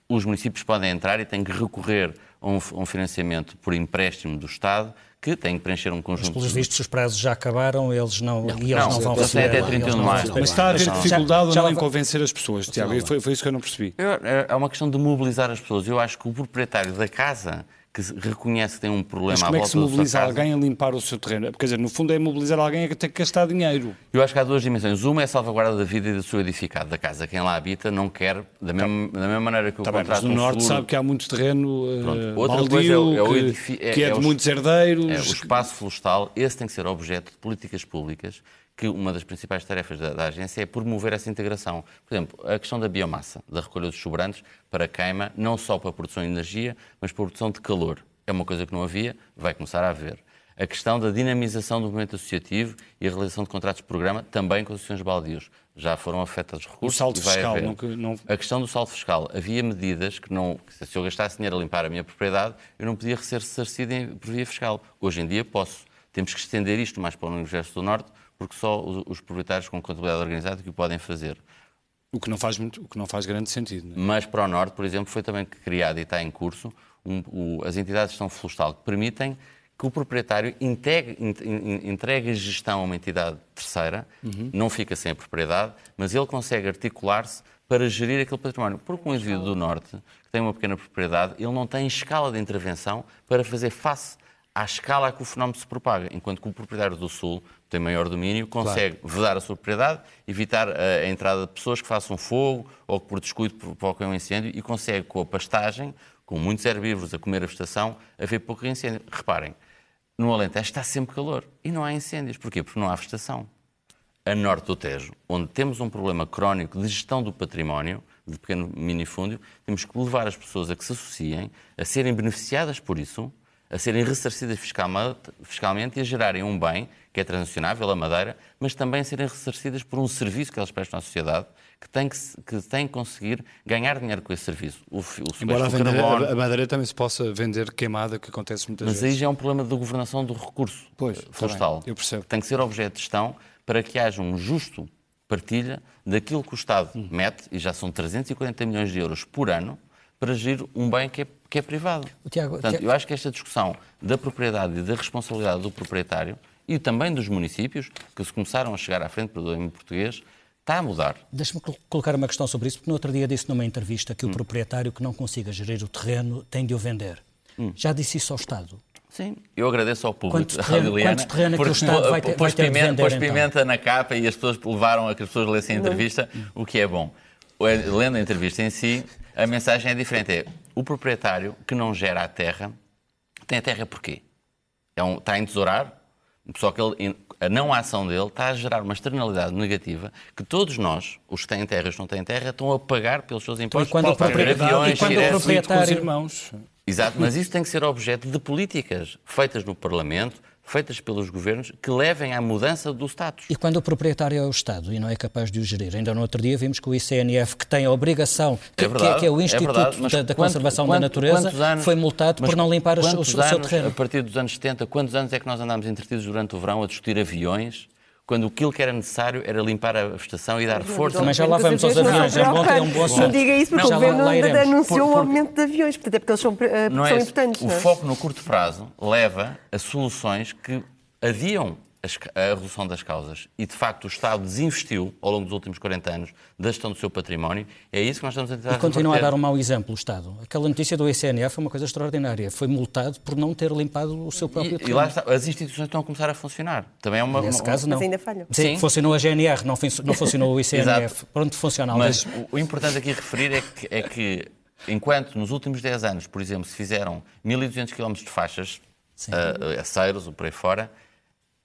F: os municípios podem entrar e têm que recorrer a um, a um financiamento por empréstimo do Estado que têm que preencher um conjunto...
B: Mas, pelos vistos, os prazos já acabaram eles não,
F: não
B: e eles não, não vão
F: receber. até 31 de maio.
A: Mas está a haver dificuldade ou não em convencer as pessoas, Tiago? Foi, foi isso que eu não percebi.
F: É, é uma questão de mobilizar as pessoas. Eu acho que o proprietário da casa que reconhece que tem um problema Mas
A: como é que se mobiliza alguém a limpar o seu terreno? Quer dizer, no fundo é mobilizar alguém a ter que gastar dinheiro.
F: Eu acho que há duas dimensões. Uma é a salvaguarda da vida e do seu edificado, da casa. Quem lá habita não quer, da mesma, da mesma maneira que o tá contrato...
A: Mas no
F: um
A: Norte
F: seguro...
A: sabe que há muito terreno uh, Outra baldio, coisa é, é o edifi... que, é, que é, de é muitos herdeiros...
F: É, o espaço florestal, esse tem que ser objeto de políticas públicas que uma das principais tarefas da, da, agência é promover essa integração. Por exemplo, a questão da biomassa, da recolha dos sobrantes para queima, não só para a produção de energia, mas para a produção de calor é uma coisa que não havia, vai começar a haver. A questão da dinamização do movimento associativo e a realização de contratos de programa, também com associações baldios. Já foram afetados recursos.
A: O saldo fiscal. Nunca, não...
F: A questão do saldo fiscal. Havia medidas que não. Se eu gastasse dinheiro a limpar a minha propriedade, eu não podia ser ressarcido por via fiscal. Hoje em dia posso. Temos que estender isto mais para o Universo do Norte, porque só os, os proprietários com contabilidade organizada que o podem fazer.
A: O que não faz, muito, o que não faz grande sentido.
F: É? Mas para o Norte, por exemplo, foi também criado e está em curso um, o, as entidades de gestão florestal que permitem que o proprietário entregue, entregue a gestão a uma entidade terceira, uhum. não fica sem a propriedade, mas ele consegue articular-se para gerir aquele património. Porque um indivíduo do Norte, que tem uma pequena propriedade, ele não tem escala de intervenção para fazer face à escala a que o fenómeno se propaga, enquanto que o proprietário do Sul tem maior domínio, consegue claro. vedar a sua propriedade, evitar a, entrada de pessoas que façam fogo ou que por descuido provoquem um incêndio e consegue, com a pastagem, com muitos herbívoros a comer a vegetação, a ver pouco incêndio. Reparem, no Alentejo está sempre calor e não há incêndios. Porquê? Porque não há vegetação. A norte do Tejo, onde temos um problema crónico de gestão do património, de pequeno minifúndio, temos que levar as pessoas a que se associem, a serem beneficiadas por isso, a serem ressarcidas fiscalmente, fiscalmente e a gerarem um bem que é transacionável, a madeira, mas também serem ressarcidas por um serviço que elas prestam à sociedade que tem que, que, tem que conseguir ganhar dinheiro com esse serviço. O, o
A: Embora a, vender, carbono, a, madeira também se possa vender queimada, que acontece muitas
F: mas
A: vezes. Mas
F: aí já é um problema de governação do recurso pois, florestal.
A: Tá eu percebo.
F: Tem que ser objeto de gestão para que haja um justo partilha daquilo que o Estado hum. mete, e já são 340 milhões de euros por ano, para gerir um bem que é, que é privado.
B: O Tiago,
F: Portanto, Tiago... eu acho que esta discussão da propriedade e da responsabilidade do proprietário e também dos municípios, que se começaram a chegar à frente do domínio português, está a mudar.
B: Deixe-me colocar uma questão sobre isso, porque no outro dia disse numa entrevista que hum. o proprietário que não consiga gerir o terreno tem de o vender. Hum. Já disse isso ao Estado?
F: Sim, eu agradeço ao público, Liliana,
B: quanto terreno é que o Estado vai ter,
F: pôs
B: vai ter
F: pimenta,
B: de vender,
F: pôs
B: então?
F: pimenta na capa e as pessoas levaram a que as pessoas lessem a entrevista, não. o que é bom. Lendo a entrevista em si, a mensagem é diferente. É o proprietário que não gera a terra tem a terra porquê? É um, está a entesourar, só que ele, a não ação dele está a gerar uma externalidade negativa que todos nós, os que têm terra e os que não têm terra, estão a pagar pelos seus impostos.
B: E quando o proprietário, e quando o proprietário...
A: irmãos.
F: Exato, mas isso tem que ser objeto de políticas feitas no Parlamento, feitas pelos governos que levem à mudança do status.
B: E quando o proprietário é o Estado e não é capaz de o gerir? Ainda no outro dia vimos que o ICNF, que tem a obrigação, que é, verdade, que é o é Instituto é verdade, da, da Conservação quanto, da Natureza, anos, foi multado por não limpar o, o, o seu terreno.
F: A partir dos anos 70, quantos anos é que nós andámos entretidos durante o verão a discutir aviões quando aquilo que era necessário era limpar a estação e dar força.
B: Mas já lá vamos aos aviões, é um bom, é um bom assunto.
D: Não diga isso porque o governo ainda anunciou o aumento de aviões, portanto é porque eles são, uh,
F: não
D: são
F: é
D: importantes.
F: O
D: não
F: é? foco no curto prazo leva a soluções que adiam a resolução das causas e, de facto, o Estado desinvestiu ao longo dos últimos 40 anos da gestão do seu património, é isso que nós estamos a tentar
B: E continua a dar um mau exemplo, o Estado. Aquela notícia do ICNF é uma coisa extraordinária. Foi multado por não ter limpado o seu próprio
F: e, e lá está, as instituições estão a começar a funcionar. Também é uma...
B: Nesse
F: uma,
B: caso, não.
D: Mas ainda falham.
B: Sim, Sim, funcionou a GNR, não, não funcionou o ICNF. Pronto, funciona.
F: Mas o, o importante aqui referir é que, é que, enquanto nos últimos 10 anos, por exemplo, se fizeram 1.200 km de faixas, uh, aceiros, ou por aí fora,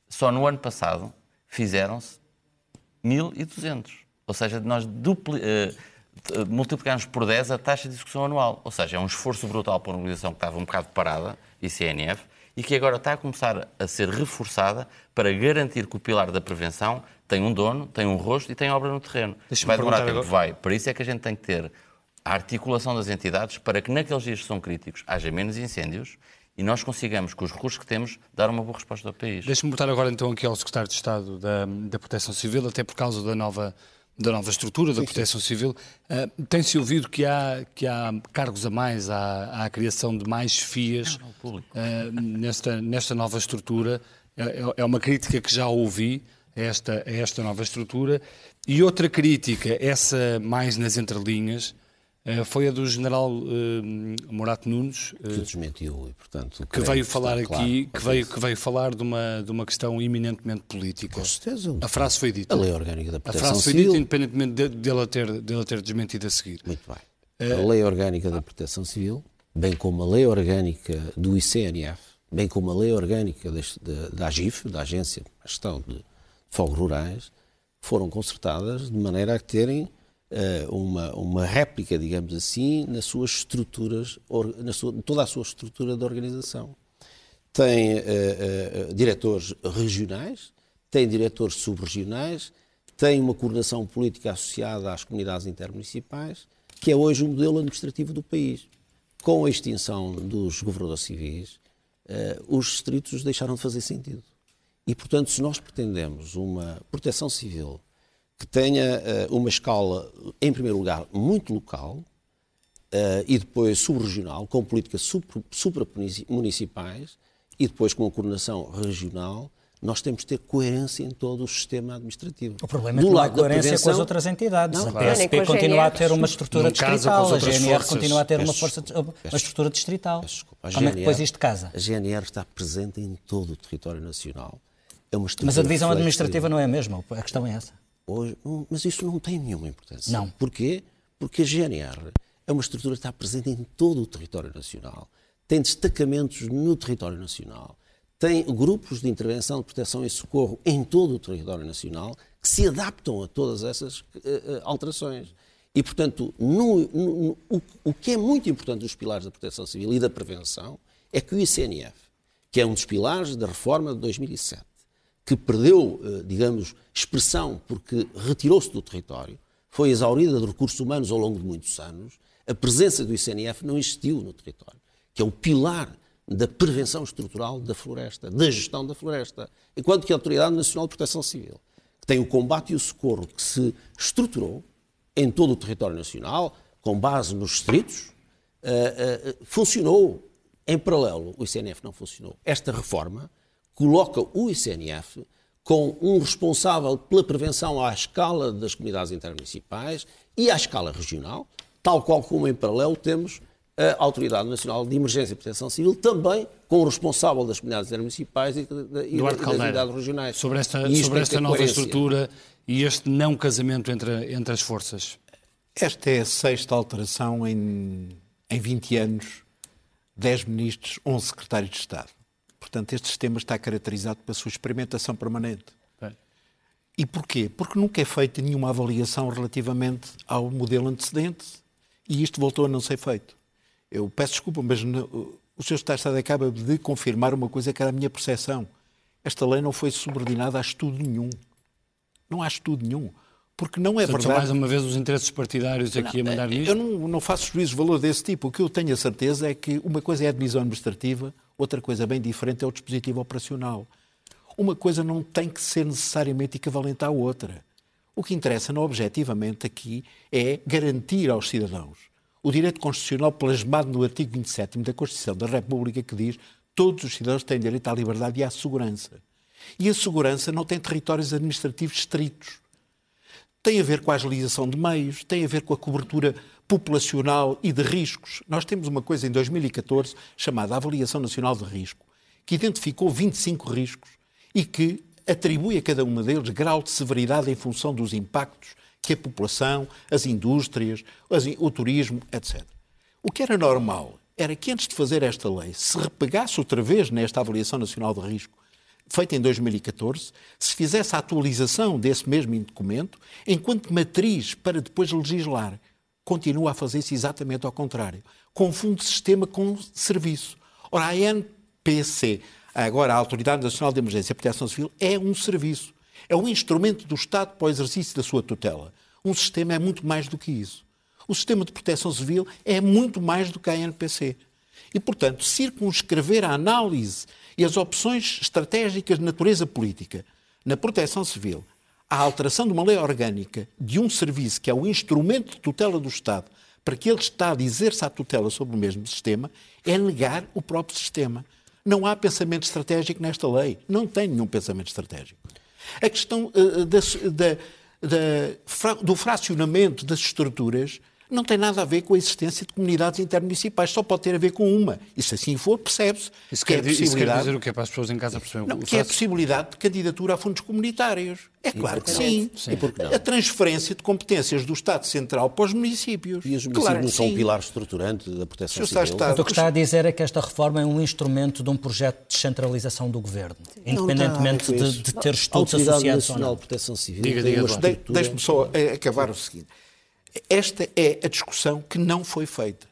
F: só no ano passado fizeram-se 1.200. Ou seja, nós dupli, uh, multiplicamos por 10 a taxa de execução anual. Ou seja, é um esforço brutal para uma organização que estava um bocado parada, ICNF, e que agora está a começar a ser reforçada para garantir que o pilar da prevenção tem um dono, tem um rosto e tem obra no terreno. Vai demorar tempo, agora. vai. Por isso é que a gente tem que ter a articulação das entidades para que naqueles dias que são críticos haja menos incêndios e nós consigamos, com os recursos que temos, dar uma boa resposta ao país.
A: Deixe-me botar agora então aqui ao Secretário de Estado da, da Proteção Civil, até por causa da nova, da nova estrutura da sim, Proteção sim. Civil. Uh, Tem-se ouvido que há, que há cargos a mais, há, há a criação de mais FIAs uh, nesta, nesta nova estrutura. É, é, é uma crítica que já ouvi a esta, a esta nova estrutura. E outra crítica, essa mais nas entrelinhas, foi a do general uh, Morato Nunes.
C: Uh, que desmentiu, e, portanto.
A: Que veio falar aqui, claro, que, veio, que veio falar de uma, de uma questão eminentemente política.
C: Com certeza.
A: A frase foi dita.
C: A lei orgânica da proteção
A: A frase foi
C: civil.
A: dita, independentemente dele de, ter, de ter desmentido a seguir.
C: Muito bem. A lei orgânica da proteção civil, bem como a lei orgânica do ICNF, bem como a lei orgânica da, AGIF, da Agência de Gestão de Fogos Rurais, foram consertadas de maneira a terem eh, uma, uma réplica, digamos assim, nas suas estruturas, na sua, toda a sua estrutura de organização. Tem uh, uh, diretores regionais, tem diretores subregionais, tem uma coordenação política associada às comunidades intermunicipais, que é hoje o modelo administrativo do país. Com a extinção dos governadores civis, uh, os distritos deixaram de fazer sentido. E, portanto, se nós pretendemos uma proteção civil que tenha uh, uma escala, em primeiro lugar, muito local uh, e depois subregional, com políticas supramunicipais e depois com a coordenação regional, nós temos que ter coerência em todo o sistema administrativo.
B: O problema é que não há coerência com as outras entidades. Não, a PSP continua a ter uma estrutura distrital, a GNR forças. continua a ter uma, força, uma estrutura distrital. Desculpa, Como GNR, é que depois isto casa?
C: A GNR está presente em todo o território nacional.
B: É Mas a divisão administrativa não é a mesma, a questão é essa.
C: Hoje, mas isso não tem nenhuma importância.
B: Não.
C: Porquê? Porque a GNR é uma estrutura que está presente em todo o território nacional, tem destacamentos no território nacional, tem grupos de intervenção, de proteção e socorro em todo o território nacional que se adaptam a todas essas uh, alterações. E, portanto, no, no, o, o que é muito importante dos pilares da proteção civil e da prevenção é que o ICNF, que é um dos pilares da reforma de 2007, que perdeu, eh, digamos, expressão porque retirou-se do território, foi exaurida de recursos humanos ao longo de muitos anos, a presença do ICNF não existiu no território, que é o pilar da prevenção estrutural da floresta, da gestão da floresta, enquanto que a Autoridade Nacional de Proteção Civil, que tem o combate e o socorro que se estruturou em todo o território nacional, com base nos distritos, uh, uh, funcionou em paralelo. O ICNF não funcionou. Esta reforma coloca o ICNF com um responsável pela prevenção à escala das comunidades intermunicipais e à escala regional, tal qual como em paralelo temos a Autoridade Nacional de Emergência e Proteção Civil, também com o responsável das comunidades intermunicipais e, e das unidades regionais.
A: Sobre esta, sobre esta nova coerência. estrutura e este não casamento entre, entre as forças.
E: Esta é a sexta alteração em, em 20 anos, 10 ministros, 11 secretários de Estado. Portanto, este sistema está caracterizado pela sua experimentação permanente. Bem. E porquê? Porque nunca é feita nenhuma avaliação relativamente ao modelo antecedente e isto voltou a não ser feito. Eu peço desculpa, mas no, o Sr. Estado acaba de confirmar uma coisa que era a minha percepção. esta lei não foi subordinada a estudo nenhum. Não há estudo nenhum. Porque não é
A: Portanto,
E: verdade.
A: mais uma vez os interesses partidários aqui
E: não,
A: a mandar nisto?
E: Eu não, não faço juízo de valor desse tipo. O que eu tenho a certeza é que uma coisa é a divisão administrativa, outra coisa bem diferente é o dispositivo operacional. Uma coisa não tem que ser necessariamente equivalente à outra. O que interessa, não objetivamente, aqui é garantir aos cidadãos o direito constitucional plasmado no artigo 27 da Constituição da República que diz todos os cidadãos têm direito à liberdade e à segurança. E a segurança não tem territórios administrativos estritos tem a ver com a agilização de meios, tem a ver com a cobertura populacional e de riscos. Nós temos uma coisa em 2014 chamada Avaliação Nacional de Risco, que identificou 25 riscos e que atribui a cada uma deles grau de severidade em função dos impactos que a população, as indústrias, o turismo, etc. O que era normal era que antes de fazer esta lei se repegasse outra vez nesta Avaliação Nacional de Risco feita em 2014, se fizesse a atualização desse mesmo documento, enquanto matriz para depois legislar. Continua a fazer-se exatamente ao contrário. Confunde sistema com serviço. Ora, a ANPC, agora a Autoridade Nacional de Emergência e Proteção Civil, é um serviço. É um instrumento do Estado para o exercício da sua tutela. Um sistema é muito mais do que isso. O sistema de proteção civil é muito mais do que a ANPC. E, portanto, circunscrever a análise e as opções estratégicas de natureza política na proteção civil, a alteração de uma lei orgânica de um serviço que é o instrumento de tutela do Estado para que ele Estado exerça a tutela sobre o mesmo sistema, é negar o próprio sistema. Não há pensamento estratégico nesta lei. Não tem nenhum pensamento estratégico. A questão uh, da, da, da, do fracionamento das estruturas não tem nada a ver com a existência de comunidades intermunicipais, só pode ter a ver com uma. E se assim for, percebe-se.
A: Isso, que quer, é isso quer dizer o que é para as pessoas em casa perceberem?
E: Não, que é a possibilidade de candidatura a fundos comunitários. É claro que sim. sim. A transferência de competências do Estado Central para os municípios.
C: E os municípios claro não são um pilar estruturante da proteção civil?
B: Está... O que está a dizer é que esta reforma é um instrumento de um projeto de descentralização do Governo, independentemente de, de, ter estudos associados ou não.
C: de Proteção Civil
A: diga, diga,
E: Deixe-me só eh, acabar o seguinte. Esta é a discussão que não foi feita.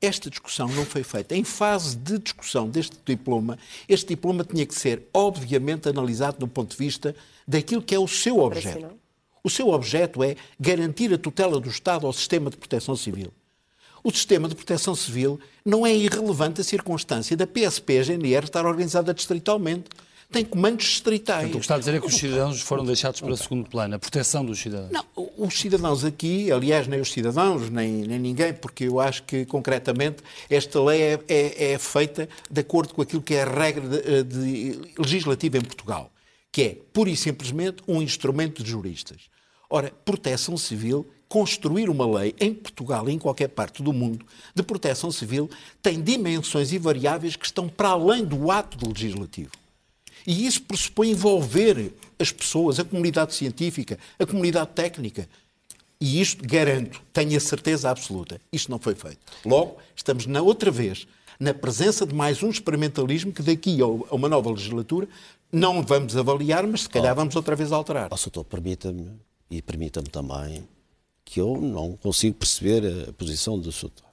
E: Esta discussão não foi feita. Em fase de discussão deste diploma, este diploma tinha que ser, obviamente, analisado do ponto de vista daquilo que é o seu objeto. O seu objeto é garantir a tutela do Estado ao sistema de proteção civil. O sistema de proteção civil não é irrelevante a circunstância da PSP a GNR estar organizada distritalmente tem comandos distritais.
A: Portanto, o que está a dizer é que os cidadãos foram deixados para o segundo plano, a proteção dos cidadãos.
E: Não, os cidadãos aqui, aliás, nem os cidadãos, nem, nem ninguém, porque eu acho que, concretamente, esta lei é, é, é feita de acordo com aquilo que é a regra de, de, legislativa em Portugal, que é, pura e simplesmente, um instrumento de juristas. Ora, proteção civil construir uma lei em Portugal e em qualquer parte do mundo de proteção civil tem dimensões e variáveis que estão para além do ato legislativo. E isso pressupõe envolver as pessoas, a comunidade científica, a comunidade técnica. E isto, garanto, tenho a certeza absoluta, isto não foi feito. Logo, estamos na outra vez na presença de mais um experimentalismo que daqui a uma nova legislatura não vamos avaliar, mas se calhar oh, vamos outra vez alterar.
C: Oh, Soutor, permita-me, e permita-me também, que eu não consigo perceber a posição do Soutor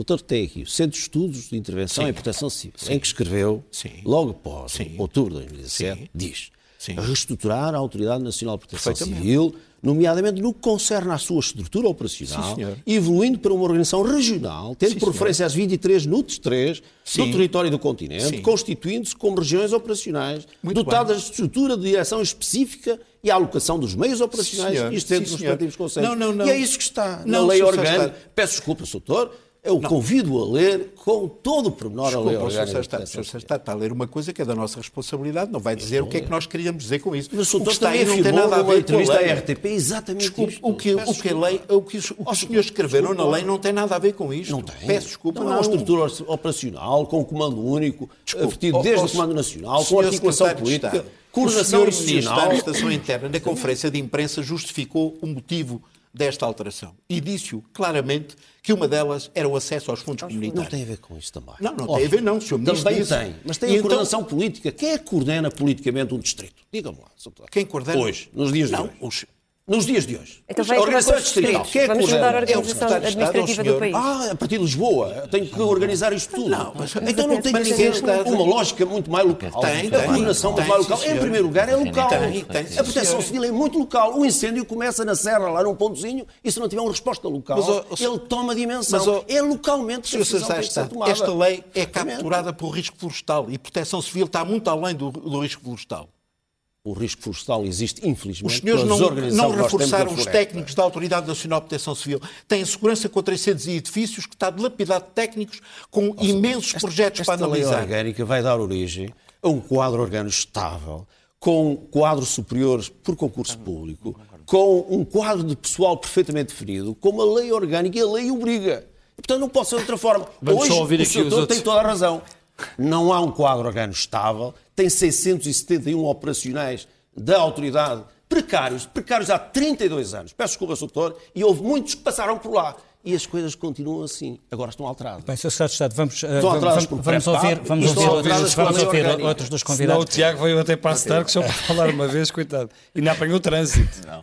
C: aqui o Centro de Estudos de Intervenção Sim. e Proteção Civil, Sim. em que escreveu, Sim. logo após Sim. outubro de 2017, diz reestruturar a Autoridade Nacional de Proteção Civil, nomeadamente no que concerne à sua estrutura operacional, evoluindo para uma organização regional, tendo por referência as 23 NUTs 3 do território do continente, constituindo-se como regiões operacionais, dotadas bem. de estrutura de direção específica e a alocação dos meios operacionais, isto dentro dos respectivos conselhos. Não, não, não. E é isso que está não, na lei orgânica. Peço desculpa, doutor, eu não. convido a ler com todo o pormenor Desculpa, a ler. O senhor
E: está, está, está, a ler uma coisa que é da nossa responsabilidade, não vai dizer o que é que nós queríamos dizer com isso.
C: Mas o, o que está aí não tem nada a ver com a lei. RTP exatamente
E: desculpe, isto. O que, o que, a lei, o que, os, o que os senhores escreveram na lei não tem nada a ver com isto.
C: Não tem.
E: Peço desculpa, não.
C: É uma estrutura operacional, com comando único, vertido desde o Comando Nacional, com articulação política, coordenação
E: institucional. O senhor Ministro da Administração Interna, na conferência de imprensa, justificou o motivo desta alteração. E disse-o claramente que uma delas era o acesso aos fundos comunitários.
C: Não tem a ver com isso também.
E: Não, não Óbvio. tem a ver, não. O Sr. Ministro
C: também
E: disse...
C: tem, mas tem e a então... coordenação política. Quem é que coordena politicamente um distrito? Diga-me lá.
E: Quem coordena?
C: Hoje, nos dias
E: não,
C: de hoje.
E: Os...
C: nos dias de hoje.
D: Então vai
C: a organização distrital. Quem é que
D: Vamos
C: coordena?
D: mudar a
C: É o
D: organização
C: secretário de Estado, é o senhor.
D: país.
C: Ah, a partir de Lisboa, tenho que organizar isto tudo.
E: Não, mas-
C: então não tem ninguém uma lógica muito mais local.
E: Tem,
C: a coordenação muito mais local. Em primeiro lugar, é local.
E: Tem, tem, sim,
C: a proteção civil é muito local. O incêndio começa na serra, lá num pontozinho, e se não tiver uma resposta local, ele toma dimensão. é localmente que a decisão tem que ser tomada.
E: esta lei é capturada por risco florestal e proteção civil está muito além do, do risco florestal.
C: O risco florestal existe, infelizmente,
E: Os senhores não, não reforçaram os técnicos da Autoridade Nacional de Proteção Civil. Têm segurança contra incêndios e edifícios que está dilapidado de técnicos com imensos projetos
C: Esta
E: para
C: lei
E: analisar.
C: orgânica vai dar origem a um quadro orgânico estável, com quadros superiores por concurso público, com um quadro de pessoal perfeitamente definido, como a lei orgânica e a lei obriga. E, portanto, não pode ser de outra forma.
A: Vamos
C: Hoje,
A: só ouvir
C: o
A: aqui
C: senhor
A: os
C: doutor
A: outros.
C: tem toda a razão. Não há um quadro orgânico estável, tem 671 operacionais da autoridade precários, precários há 32 anos. Peço desculpa, Sr. Doutor, e houve muitos que passaram por lá. E as coisas continuam assim. Agora estão alteradas.
B: Bem, Sr. Secretário de Estado, vamos,
C: Estão
B: vamos, vamos,
C: pré-pago
B: ouvir, vamos ouvir, outros, vamos ouvir
C: orgânica.
B: outros dos
A: Senão o
B: convidados.
A: Tiago veio até para a Stark só para falar uma vez, coitado. E não apanhou o trânsito.
B: Não,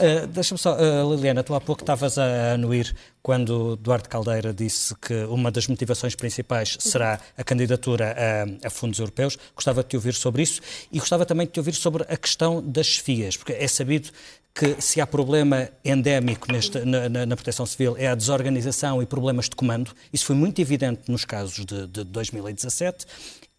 B: eh, Deixa-me só, eh, Liliana, tu há pouco estavas a anuir quando Duarte Caldeira disse que uma das motivações principais será a candidatura a, a fundos europeus. Gostava de te ouvir sobre isso e gostava também de te ouvir sobre a questão das FIAs, porque é sabido que se há problema endémico neste, na, na- na proteção civil é a desorganização e problemas de comando. Isso foi muito evidente nos casos de, de 2017.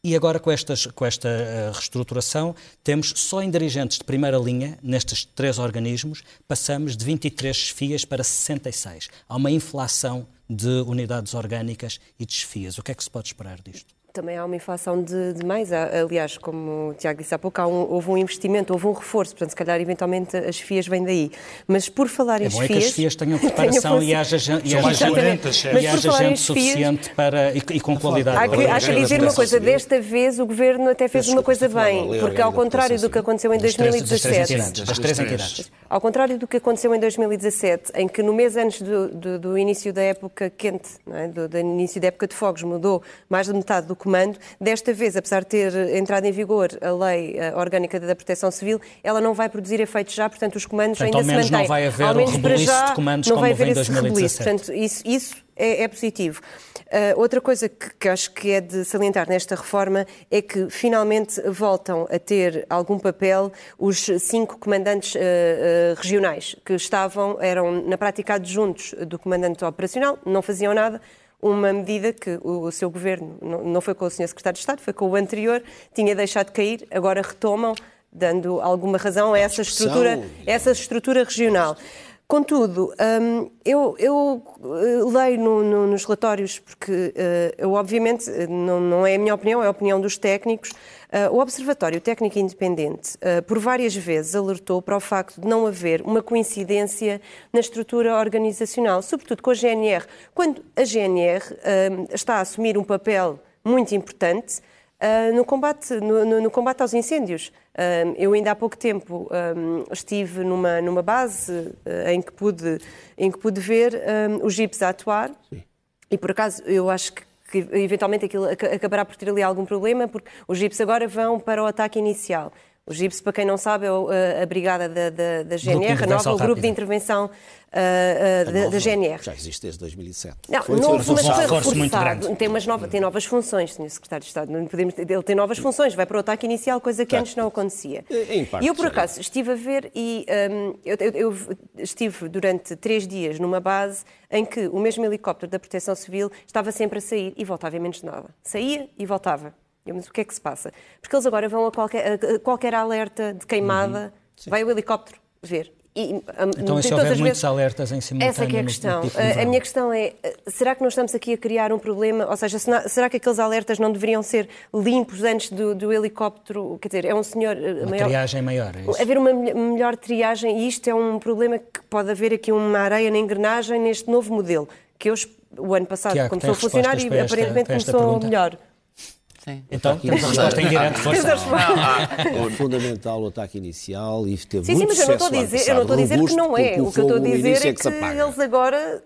B: E agora, com, estas, com esta eh, reestruturação, temos só em dirigentes de primeira linha, nestes três organismos, passamos de 23 FIAs para 66. Há uma inflação de unidades orgânicas e de FIAs. O que é que se pode esperar disto?
D: Também há uma inflação de, de mais. Aliás, como o Tiago disse há pouco, há um- houve um investimento, houve um reforço. Portanto, se calhar, eventualmente, as FIAs vêm daí. Mas por falar em
B: É bom é
D: FIAs...
B: que as FIAs tenham preparação e haja, gen- e haja gente,
A: 40, chefe.
D: Mas
B: e haja
D: em
B: gente
D: FIAs,
B: suficiente para, e, e com qualidade.
D: Há que, há que dizer uma coisa, desta vez o Governo até fez uma coisa bem, porque ao contrário do que aconteceu em
B: Das três, das três
D: 2017...
B: entidades. Das três entidades.
D: Ao contrário do que aconteceu em 2017, em que no mês antes do, do- do início da época quente, não é? do, do início da época de fogos, mudou mais de metade do comando, desta vez, apesar de ter entrado em vigor a lei eh, orgânica da proteção civil, ela não vai produzir efeitos já, portanto os comandos
B: Portanto,
D: ainda
B: ao
D: se
B: menos
D: mantêm.
B: não vai haver
D: ao menos para já,
B: de comandos
D: não
B: como
D: vai haver
B: em
D: esse rebuliço.
B: 2017.
D: Portanto, isso, isso é, é positivo. Ah, outra coisa que, que acho que é de salientar nesta reforma é que finalmente voltam a ter algum papel os cinco comandantes ah, ah, regionais que estavam, eram na prática adjuntos do comandante operacional, não faziam nada. Uma medida que o, o seu governo, não, não foi com o Sr. Secretário de Estado, foi com o anterior, tinha deixado cair, agora retomam, dando alguma razão a essa estrutura, essa estrutura regional. Contudo, hum, eu, eu, eh, leio no- no- nos relatórios, porque eh, eu, obviamente, não, não é a minha opinião, é a opinião dos técnicos. Eh, o Observatório Técnico Independente, eh, por várias vezes, alertou para o facto de não haver uma coincidência na estrutura organizacional, sobretudo com a GNR. Quando a GNR hum, está a assumir um papel muito importante no, combate, no, no- no combate aos incêndios. Eu ainda há pouco tempo estive numa, numa base em, que pude, em que pude ver os jipes a atuar e por acaso eu acho que, que eventualmente aquilo aca- acabará por ter ali algum problema porque os jipes agora vão para o ataque inicial. Os jipes, para quem não sabe, é o- a, brigada da, da, da GNR, a nova, o grupo
B: rápida.
D: de intervenção uh, uh, da, GNR.
C: Já existe desde 2007.
D: Não,
C: Foi-
D: novo,
C: foi
D: mas
B: um
D: foi reforçado. Tem, umas novas, tem novas funções, Sr. Secretário de Estado. Não podemos, ele tem novas funções, vai para o ataque inicial, coisa que
C: Tá.
D: antes não acontecia.
C: Em parte,
D: e eu, por
C: sim.
D: acaso, estive a ver e hum, eu, eu- eu estive durante três dias numa base em que o mesmo helicóptero da Proteção Civil estava sempre a sair e voltava em menos de nada. Saía e voltava. Eu, mas o que é que se passa? Porque eles agora vão a qualquer, a qualquer alerta de queimada, vai o helicóptero ver. E, hum,
B: Então, se houver muitos
D: vezes-
B: alertas em simultâneo?
D: essa é é a questão.
B: pico do
D: A- minha questão é, eh, será que não estamos aqui a criar um problema? Ou seja, será que aqueles alertas não deveriam ser limpos antes do, do helicóptero? Quer dizer, é um senhor...
B: Uma
D: maior-
B: triagem maior, é isso?
D: Haver uma melhor- triagem, e isto é um problema que pode haver aqui uma areia na engrenagem neste novo modelo, que eu, o ano passado
B: Tiago,
D: começou a funcionar e
B: esta-
D: aparentemente começou
B: pergunta?
D: melhor.
F: Sim.
B: Então, temos a resposta em direto, força.
C: É fundamental o ataque inicial e teve
D: Sim, sim,
C: muito
D: mas eu não estou a
C: sucesso
D: dizer, eu não estou a dizer que não é. O que eu estou a dizer
C: início
D: é que, eles agora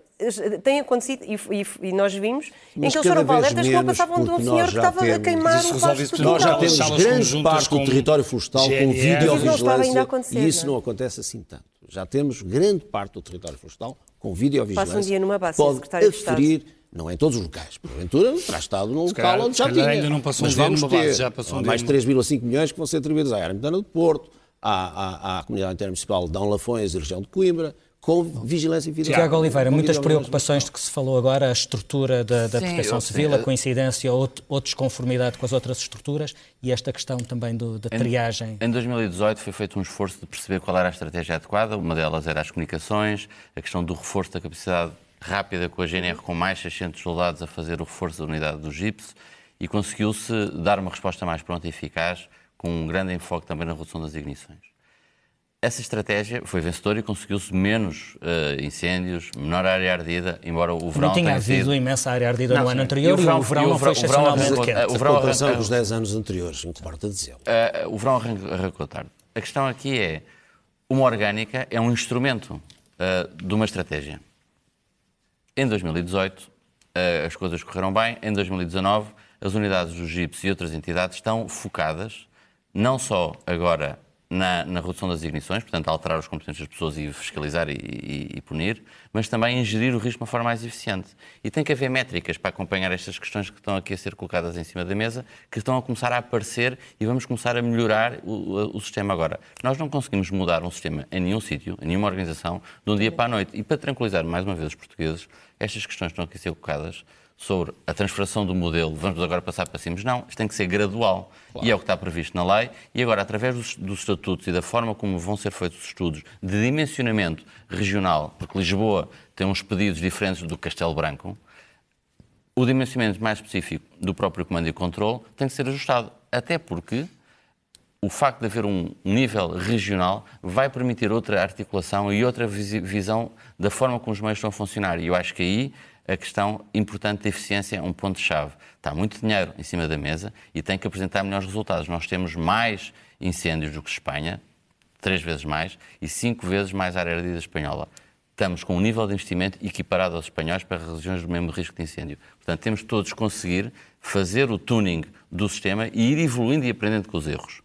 D: tem acontecido, e, e, e nós vimos, mas em que eles foram para alertas que não passavam de um senhor que estava temos, a queimar um pasto
C: Nós já temos grande parte do território florestal com videovigilância e isso não acontece assim tanto. Já temos grande parte do território florestal com videovigilância.
D: Passa um dia numa base,
C: pode aferir, não em todos os locais. Porventura terá estado num local onde já tinha.
A: ainda não passou
C: Mas
A: um
C: vamos ter
A: base, já passou um
C: mais 3,5 milhões que vão ser atribuídos à área metropolitana do Porto, à, à, à Comunidade Intermunicipal de Dão Lafões e região de Coimbra, com vigilância e videogame.
B: Tiago Oliveira, muitas preocupações de que se falou agora, a estrutura da, da proteção civil, a coincidência ou, ou desconformidade com as outras estruturas e esta questão também do, da triagem.
F: Em, em 2018 foi feito um esforço de perceber qual era a estratégia adequada, uma delas era as comunicações, a questão do reforço da capacidade rápida com a GNR com mais 600 soldados a fazer o reforço da unidade do GIPS e conseguiu-se dar uma resposta mais pronta e eficaz com um grande enfoque também na redução das ignições. Essa estratégia foi vencedora e conseguiu-se menos uh, incêndios, menor área ardida, embora o verão
B: Não tinha havido sido... imensa área ardida não, no ano anterior e o verão, e o verão não foi excepcionalmente quente.
C: A comparação com os 10 anos anteriores, importa dizê-lo.
F: Uh, o verão arrancou tarde. A questão aqui é, uma orgânica é um instrumento uh, de uma estratégia. Em 2018, as coisas correram bem. Em 2019, as unidades do GIPS e outras entidades estão focadas, não só agora na, na, redução das ignições, portanto, alterar os comportamentos das pessoas e fiscalizar e, e, e, punir, mas também em gerir o risco de uma forma mais eficiente. E tem que haver métricas para acompanhar estas questões que estão aqui a ser colocadas em cima da mesa, que estão a começar a aparecer e vamos começar a melhorar o, o sistema agora. Nós não conseguimos mudar um sistema em nenhum sítio, em nenhuma organização, de um dia para a noite. E para tranquilizar mais uma vez os portugueses, estas questões estão aqui a ser colocadas sobre a transferação do modelo, vamos agora passar para cima. Não, isto tem que ser gradual. Claro. E é o que está previsto na lei. E agora, através dos, dos, estatutos e da forma como vão ser feitos os estudos de dimensionamento regional, porque Lisboa tem uns pedidos diferentes do Castelo Branco, o dimensionamento mais específico do próprio comando e controle tem que ser ajustado. Até porque o facto de haver um nível regional vai permitir outra articulação e outra visão da forma como os meios estão a funcionar. E eu acho que aí a questão importante de eficiência é um ponto-chave. Está muito dinheiro em cima da mesa e tem que apresentar melhores resultados. Nós temos mais incêndios do que Espanha, três vezes mais, e cinco vezes mais área ardida espanhola. Estamos com um nível de investimento equiparado aos espanhóis para regiões do mesmo risco de incêndio. Portanto, temos todos conseguir fazer o tuning do sistema e ir evoluindo e aprendendo com os erros.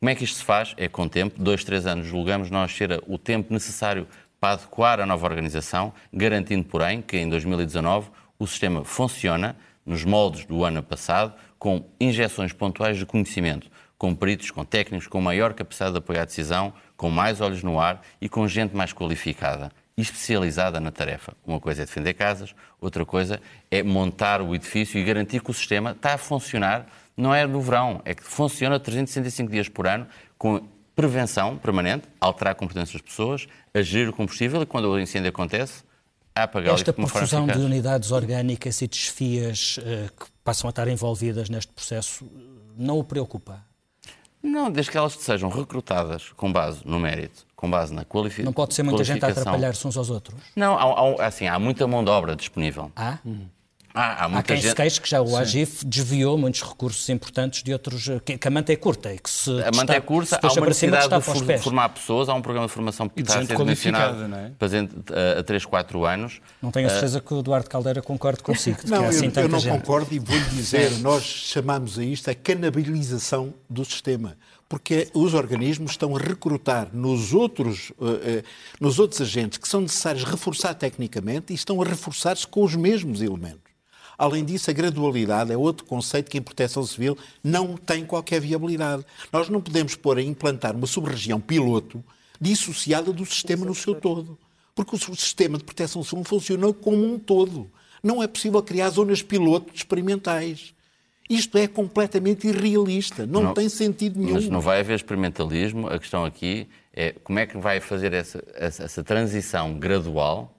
F: Como é que isto se faz? É com tempo, dois, três anos, julgamos nós ser o tempo necessário para adequar a nova organização, garantindo, porém, que em 2019 o sistema funciona nos moldes do ano passado, com injeções pontuais de conhecimento, com peritos, com técnicos, com maior capacidade de apoiar a decisão, com mais olhos no ar e com gente mais qualificada e especializada na tarefa. Uma coisa é defender casas, outra coisa é montar o edifício e garantir que o sistema está a funcionar, não é no verão, é que funciona 365 dias por ano, com prevenção permanente, alterar a competência das pessoas, agir o combustível e quando o incêndio acontece, apagá-lo
B: Esta profusão de unidades orgânicas e desfias uh, que passam a estar envolvidas neste processo não o preocupa?
F: Não, desde que elas sejam recrutadas com base no mérito, com base na qualificação.
B: Não pode ser muita gente a atrapalhar-se uns aos outros?
F: Não, há, há, assim, há muita mão de obra disponível.
B: Ah? Hum.
F: Há, há, há
B: quem
F: gente...
B: se queixe que já o AGIF desviou muitos recursos importantes de outros. que, que a manta é curta e que se.
F: A manta é curta, há uma necessidade de for, formar pessoas, há um programa de formação que está a ser mencionado é? a, a 3, 4 anos.
B: Não tenho a certeza uh... que o Eduardo Caldeira concorde consigo.
E: não,
B: é assim
E: eu, eu, não
B: gente.
E: concordo e vou-lhe dizer, nós chamamos a isto a canabilização do sistema porque os organismos estão a recrutar nos outros, uh, nos outros agentes que são necessários reforçar tecnicamente e estão a reforçar-se com os mesmos elementos. Além disso, a gradualidade é outro conceito que em proteção civil não tem qualquer viabilidade. Nós não podemos pôr a implantar uma sub-região piloto dissociada do sistema no seu todo. Porque o sistema de proteção civil funciona como um todo. Não é possível criar zonas piloto experimentais. Isto é completamente irrealista, não, não, tem sentido nenhum.
F: Mas não vai haver experimentalismo, a questão aqui é como é que vai fazer essa, essa, essa transição gradual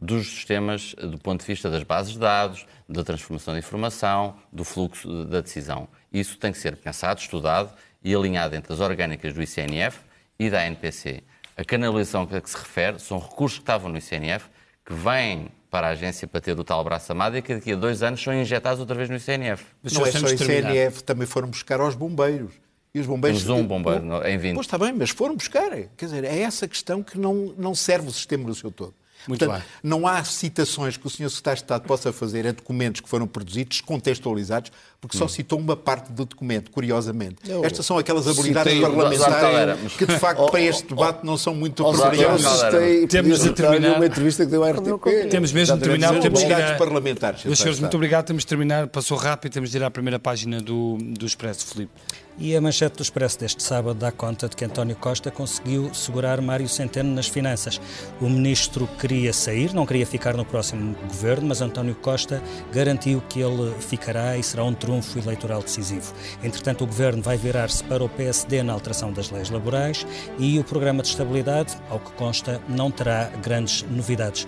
F: dos sistemas do ponto de vista das bases de dados, da transformação de informação, do fluxo da decisão. Isso tem que ser pensado, estudado e alinhado entre as orgânicas do ICNF e da ANPC. A canalização a que se refere são recursos que estavam no ICNF que vêm para a agência para ter o tal braço amado e que daqui a dois anos são injetados outra vez no ICNF.
E: Mas não é só o ICNF, também foram buscar aos bombeiros.
F: E os bombeiros... Temos um bombeiro em 20.
E: Pois está bem, mas foram buscar. Quer dizer, é essa questão que não, não serve o sistema no seu todo.
A: Muito
E: Portanto,
A: bem.
E: não há citações que o Sr. Secretário de Estado possa fazer a documentos que foram produzidos, contextualizados, porque
A: Hum.
E: só citou uma parte do documento, curiosamente.
C: Eu
E: Estas são aquelas habilidades
C: citei-
E: parlamentares que, de facto, para este debate não são muito apropriadas.
C: Citei,
A: Temos de terminar.
C: uma entrevista que deu à RTP.
A: Temos mesmo de terminar, temos de ir
E: parlamentares.
A: Meus senhores, muito obrigado. Temos de terminar. Passou rápido. Temos de ir à primeira página do, do Expresso, Filipe.
B: E a manchete do Expresso deste sábado dá conta de que António Costa conseguiu segurar Mário Centeno nas finanças. O ministro queria sair, não queria ficar no próximo governo, mas António Costa garantiu que ele ficará e será um trunfo eleitoral decisivo. Entretanto, o governo vai virar-se para o PSD na alteração das leis laborais e o programa de estabilidade, ao que consta, não terá grandes novidades.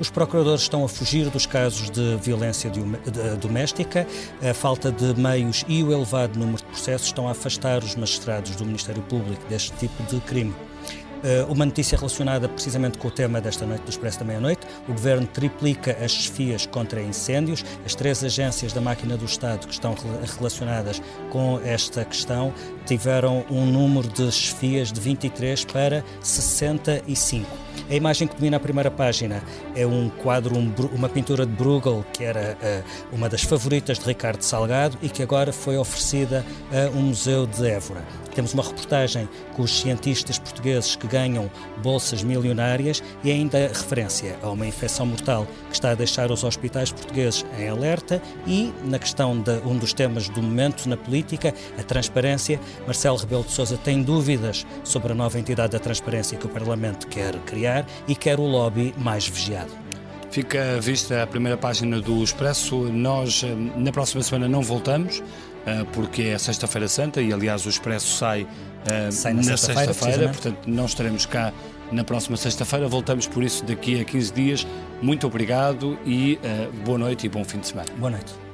B: Os procuradores estão a fugir dos casos de violência doméstica, a falta de meios e o elevado número de processos estão a afastar os magistrados do Ministério Público deste tipo de crime. Eh, Uma notícia relacionada precisamente com o tema desta noite do Expresso da Meia-Noite. O Governo triplica as desfias contra incêndios. As três agências da máquina do Estado que estão rela- relacionadas com esta questão tiveram um número de desfias de 23 para 65. A imagem que domina a primeira página é um quadro, um uma pintura de Bruegel, que era eh, uma das favoritas de Ricardo Salgado e que agora foi oferecida a um museu de Évora. Temos uma reportagem com os cientistas portugueses que ganham bolsas milionárias e ainda referência a uma infecção mortal que está a deixar os hospitais portugueses em alerta e, na questão de um dos temas do momento na política, a transparência, Marcelo Rebelo de Sousa tem dúvidas sobre a nova entidade da transparência que o Parlamento quer criar e quer o lobby mais vigiado.
A: Fica vista a primeira página do Expresso. Nós, eh, na próxima semana, não voltamos, eh, porque é Sexta-feira Santa e, aliás, o Expresso sai, eh,
B: Sai na
A: na
B: sexta-feira, precisamente.
A: portanto, não estaremos cá na próxima sexta-feira. Voltamos, por isso, daqui a 15 dias. Muito obrigado e boa noite e bom fim de semana.
B: Boa noite.